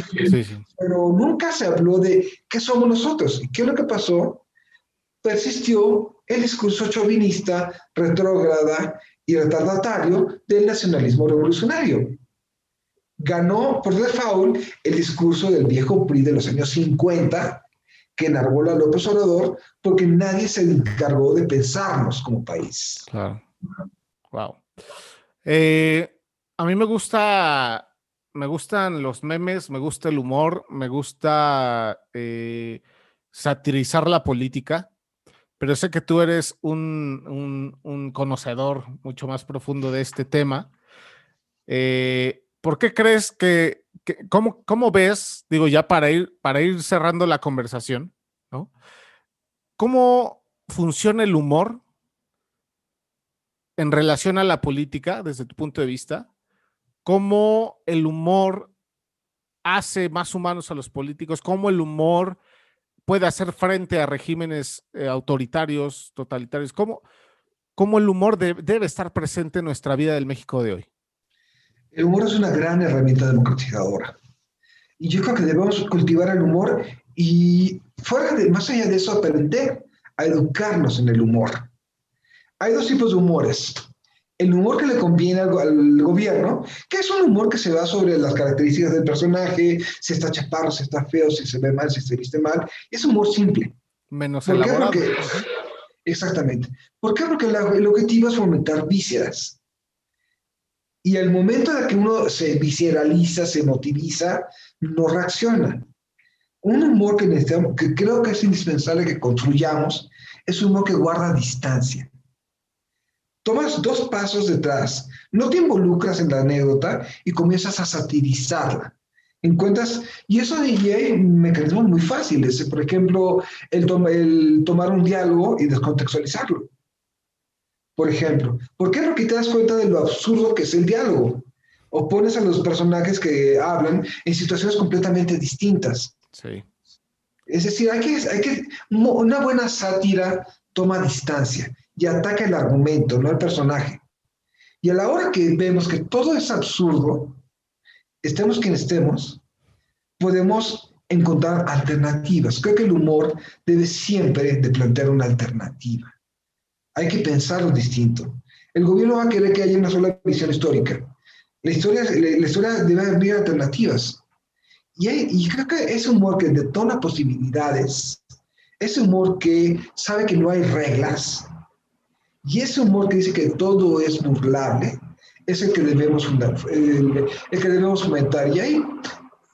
Pero nunca se habló de qué somos nosotros. ¿Y qué es lo que pasó? Persistió el discurso chauvinista, retrógrada y retardatario del nacionalismo revolucionario. Ganó por default el discurso del viejo PRI de los años 50, que enarbola López Obrador, porque nadie se encargó de pensarnos como país. Claro. Wow. Eh, a mí me gusta, me gustan los memes, me gusta el humor, me gusta eh, satirizar la política, pero sé que tú eres un, conocedor mucho más profundo de este tema. Eh, ¿Por qué crees que, cómo, ves, digo ya para ir, para ir cerrando la conversación. ¿Cómo funciona el humor en relación a la política desde tu punto de vista, cómo el humor hace más humanos a los políticos, cómo el humor puede hacer frente a regímenes eh, autoritarios, totalitarios, cómo, cómo el humor debe estar presente en nuestra vida del México de hoy. El humor es una gran herramienta democratizadora. Y yo creo que debemos cultivar el humor y, fuera de, más allá de eso, aprender a educarnos en el humor. Hay dos tipos de humores. El humor que le conviene al, gobierno, que es un humor que se va sobre las características del personaje, si está chaparro, si está feo, si se ve mal, si se viste mal. Es humor simple. Menos elaborado. exactamente. ¿Por qué? Porque el objetivo es fomentar vísceras. Y al momento de que uno se visceraliza, se motiviza, no reacciona. Un humor que, necesitamos, que creo que es indispensable que construyamos es un humor que guarda distancia tomas dos pasos detrás, no te involucras en la anécdota y comienzas a satirizarla. Encuentras, y eso de mecanismos muy fáciles, por ejemplo, el, el tomar un diálogo y descontextualizarlo. Por ejemplo, ¿por qué no que te das cuenta de lo absurdo que es el diálogo? O pones a los personajes que hablan en situaciones completamente distintas. Sí. Es decir, hay que, hay que, una buena sátira toma distancia y ataca el argumento, no el personaje. Y a la hora que vemos que todo es absurdo, estemos quien estemos, podemos encontrar alternativas. Creo que el humor debe siempre de plantear una alternativa. Hay que pensarlo distinto. El gobierno va a querer que haya una sola visión histórica. La historia, la, historia debe haber alternativas. Y, y creo que ese humor que detona posibilidades, ese humor que sabe que no hay reglas, y ese humor que dice que todo es burlable es el que debemos, el, que debemos fomentar. Y hay,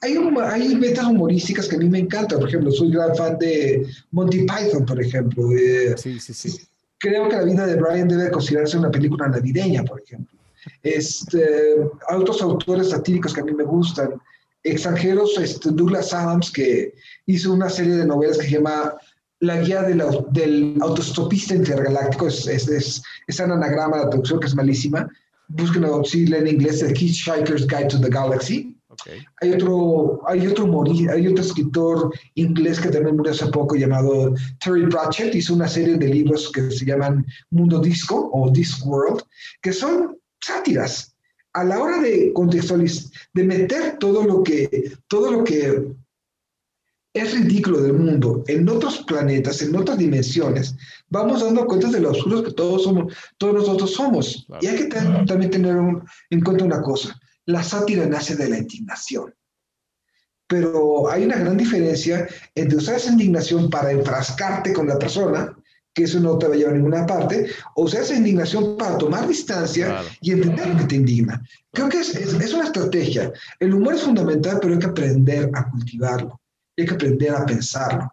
hay, hay metas humorísticas que a mí me encantan. Por ejemplo, soy gran fan de Monty Python, por ejemplo. sí, sí, sí. Creo que la vida de Brian debe considerarse una película navideña, por ejemplo. Este, otros autores satíricos que a mí me gustan. Extranjeros, este, Douglas Adams, que hizo una serie de novelas que se llama la guía del autostopista intergaláctico, es, es, es, es un anagrama de traducción que es malísima. Búsquenlo, si en inglés, The Hitchhiker's Guide to the Galaxy. Hay otro, hay otro hay otro escritor inglés que también murió hace poco llamado Terry Pratchett, hizo una serie de libros que se llaman Mundo Disco o Discworld, que son sátiras. A la hora de contextualizar, de meter todo lo que, todo lo que es ridículo del mundo en otros planetas, en otras dimensiones, vamos dando cuenta de lo oscuros que todos somos, todos nosotros somos. Y hay que también tener en cuenta una cosa la sátira nace de la indignación. Pero hay una gran diferencia entre usar esa indignación para enfrascarte con la persona, que eso no te va a llevar a ninguna parte, o usar esa indignación para tomar distancia y entender lo que te indigna. Creo que es, es, una estrategia. El humor es fundamental, pero hay que aprender a cultivarlo, hay que aprender a pensarlo.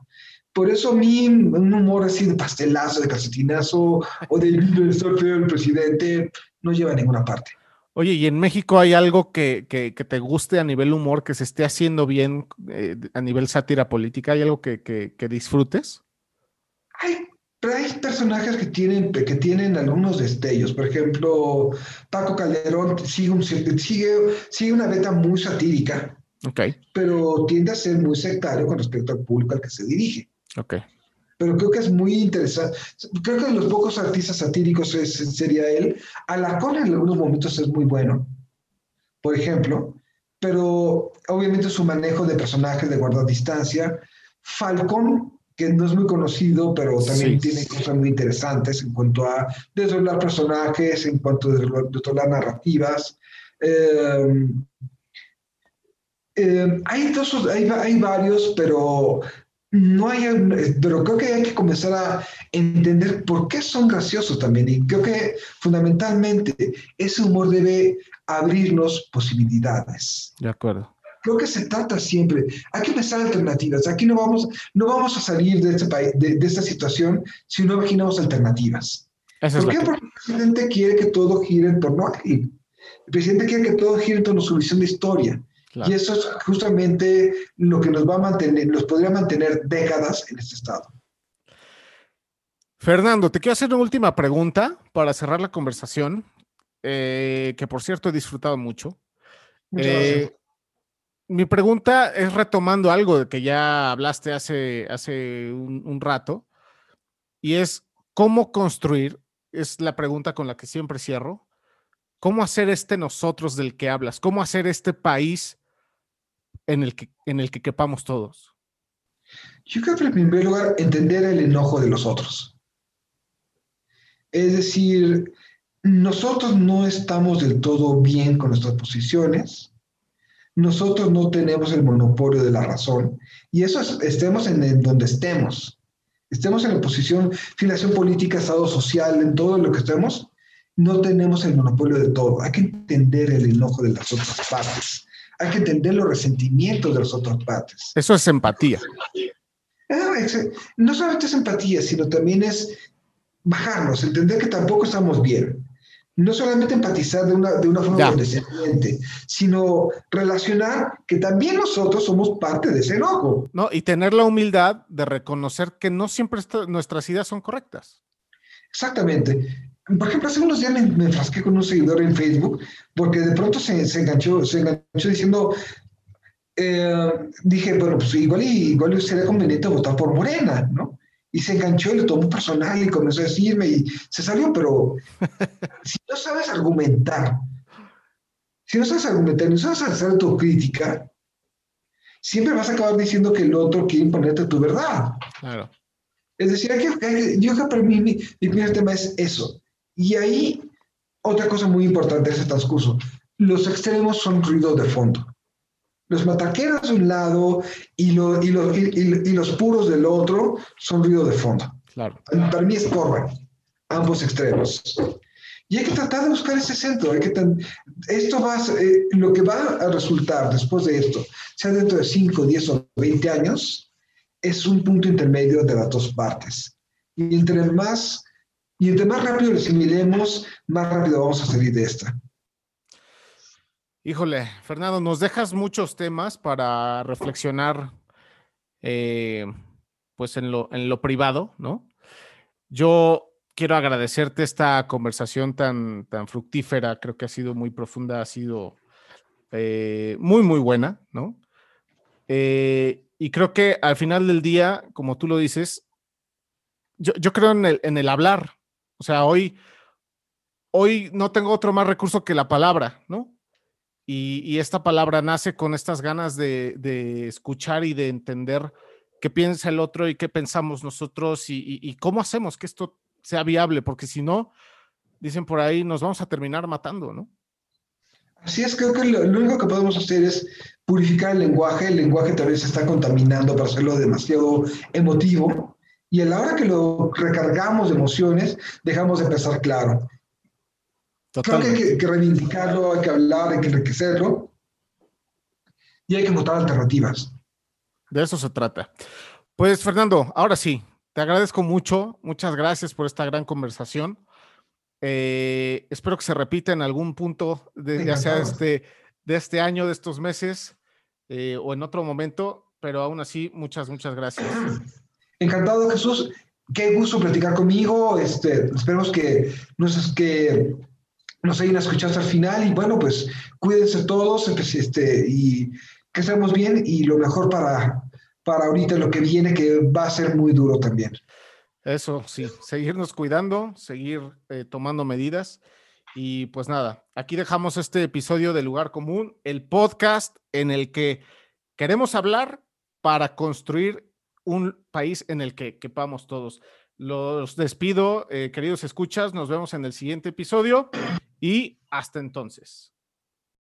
Por eso a mí un humor así de pastelazo, de calcetinazo o del del presidente no lleva a ninguna parte. Oye, ¿y en México hay algo que, te guste a nivel humor, que se esté haciendo bien eh, a nivel sátira política? ¿Hay algo que, disfrutes? Hay, hay personajes que tienen, que tienen algunos destellos. Por ejemplo, Paco Calderón sigue, sigue, una beta muy satírica, okay. pero tiende a ser muy sectario con respecto al público al que se dirige. Okay pero creo que es muy interesante. Creo que de los pocos artistas satíricos sería él. Alarcón en algunos momentos es muy bueno, por ejemplo, pero obviamente su manejo de personajes, de guardar distancia. Falcón, que no es muy conocido, pero también tiene cosas muy interesantes en cuanto a desdoblar personajes, en cuanto a desdoblar narrativas. Eh, eh, hay, hay, hay, varios, pero no hay, pero creo que hay que comenzar a entender por qué son graciosos también. Y creo que fundamentalmente ese humor debe abrirnos posibilidades. De acuerdo. Creo que se trata siempre, hay que pensar alternativas. Aquí no vamos, no vamos a salir de, este país, de, esta situación si no imaginamos alternativas. ¿Por qué? Porque el presidente quiere que todo gire en torno a él. El presidente quiere que todo gire en torno a su visión de historia. Y eso es justamente lo que nos va a mantener, nos podría mantener décadas en este estado. Fernando, te quiero hacer una última pregunta para cerrar la conversación, eh, que por cierto he disfrutado mucho. Eh, mi pregunta es retomando algo de que ya hablaste hace, hace un rato, y es cómo construir, es la pregunta con la que siempre cierro, cómo hacer este nosotros del que hablas, cómo hacer este país en el que, en el que quepamos todos? Yo creo que en primer lugar entender el enojo de los otros. Es decir, nosotros no estamos del todo bien con nuestras posiciones, nosotros no tenemos el monopolio de la razón, y eso es, estemos en donde estemos, estemos en la posición, filiación política, estado social, en todo lo que estemos, no tenemos el monopolio de todo. Hay que entender el enojo de las otras partes hay que entender los resentimientos de las otras partes. Eso es empatía. Ah, no solamente es empatía, sino también es bajarnos, entender que tampoco estamos bien. No solamente empatizar de una, de una forma condescendiente, sino relacionar que también nosotros somos parte de ese enojo. No, y tener la humildad de reconocer que no siempre nuestras ideas son correctas. Exactamente. Por ejemplo, hace unos días me, me, enfrasqué con un seguidor en Facebook porque de pronto se, se enganchó, se enganchó diciendo, eh, dije, bueno, pues igual, igual sería conveniente votar por Morena, ¿no? Y se enganchó y lo tomó personal y comenzó a decirme y se salió, pero si no sabes argumentar, si no sabes argumentar, no sabes hacer autocrítica, siempre vas a acabar diciendo que el otro quiere imponerte tu verdad. Claro. Es decir, yo creo que para mí mi, mi primer tema es eso, y ahí, otra cosa muy importante de ese transcurso, los extremos son ruido de fondo. Los mataqueros de un lado y, y, los puros del otro son ruido de fondo. Claro. Para mí es corre, ambos extremos. Y hay que tratar de buscar ese centro. Hay que esto va eh, lo que va a resultar después de esto, sea dentro de 5, 10 o 20 años, es un punto intermedio de las dos partes. Y entre más y entre más rápido lo asimilemos, más rápido vamos a salir de esta. Híjole, Fernando, nos dejas muchos temas para reflexionar eh, pues en lo, en lo privado, ¿no? Yo quiero agradecerte esta conversación tan, tan fructífera, creo que ha sido muy profunda, ha sido eh, muy, muy buena, ¿no? Eh, y creo que al final del día, como tú lo dices, yo, yo creo en el, en el hablar. O sea, hoy, hoy no tengo otro más recurso que la palabra, ¿no? Y, esta palabra nace con estas ganas de, escuchar y de entender qué piensa el otro y qué pensamos nosotros y, cómo hacemos que esto sea viable, porque si no, dicen por ahí, nos vamos a terminar matando, ¿no? Así es, creo que lo, único que podemos hacer es purificar el lenguaje. El lenguaje tal vez se está contaminando para hacerlo demasiado emotivo. Y a la hora que lo recargamos de emociones, dejamos de pensar claro. Creo que hay que, reivindicarlo, hay que hablar, hay que enriquecerlo y hay que votar alternativas. De eso se trata. Pues Fernando, ahora sí, te agradezco mucho, muchas gracias por esta gran conversación. Eh, espero que se repita en algún punto, de, ya sea este, de este año, de estos meses eh, o en otro momento, pero aún así, muchas, muchas gracias. Encantado, Jesús. Qué gusto platicar conmigo. Este, esperemos que, nos, que nos hayan escuchado hasta el final y bueno, pues cuídense todos pues, este, y que estemos bien y lo mejor para, para ahorita lo que viene, que va a ser muy duro también. Eso, sí, seguirnos cuidando, seguir eh, tomando medidas. Y pues nada, aquí dejamos este episodio de Lugar Común, el podcast en el que queremos hablar para construir un país en el que quepamos todos. Los despido, eh, queridos escuchas, nos vemos en el siguiente episodio y hasta entonces.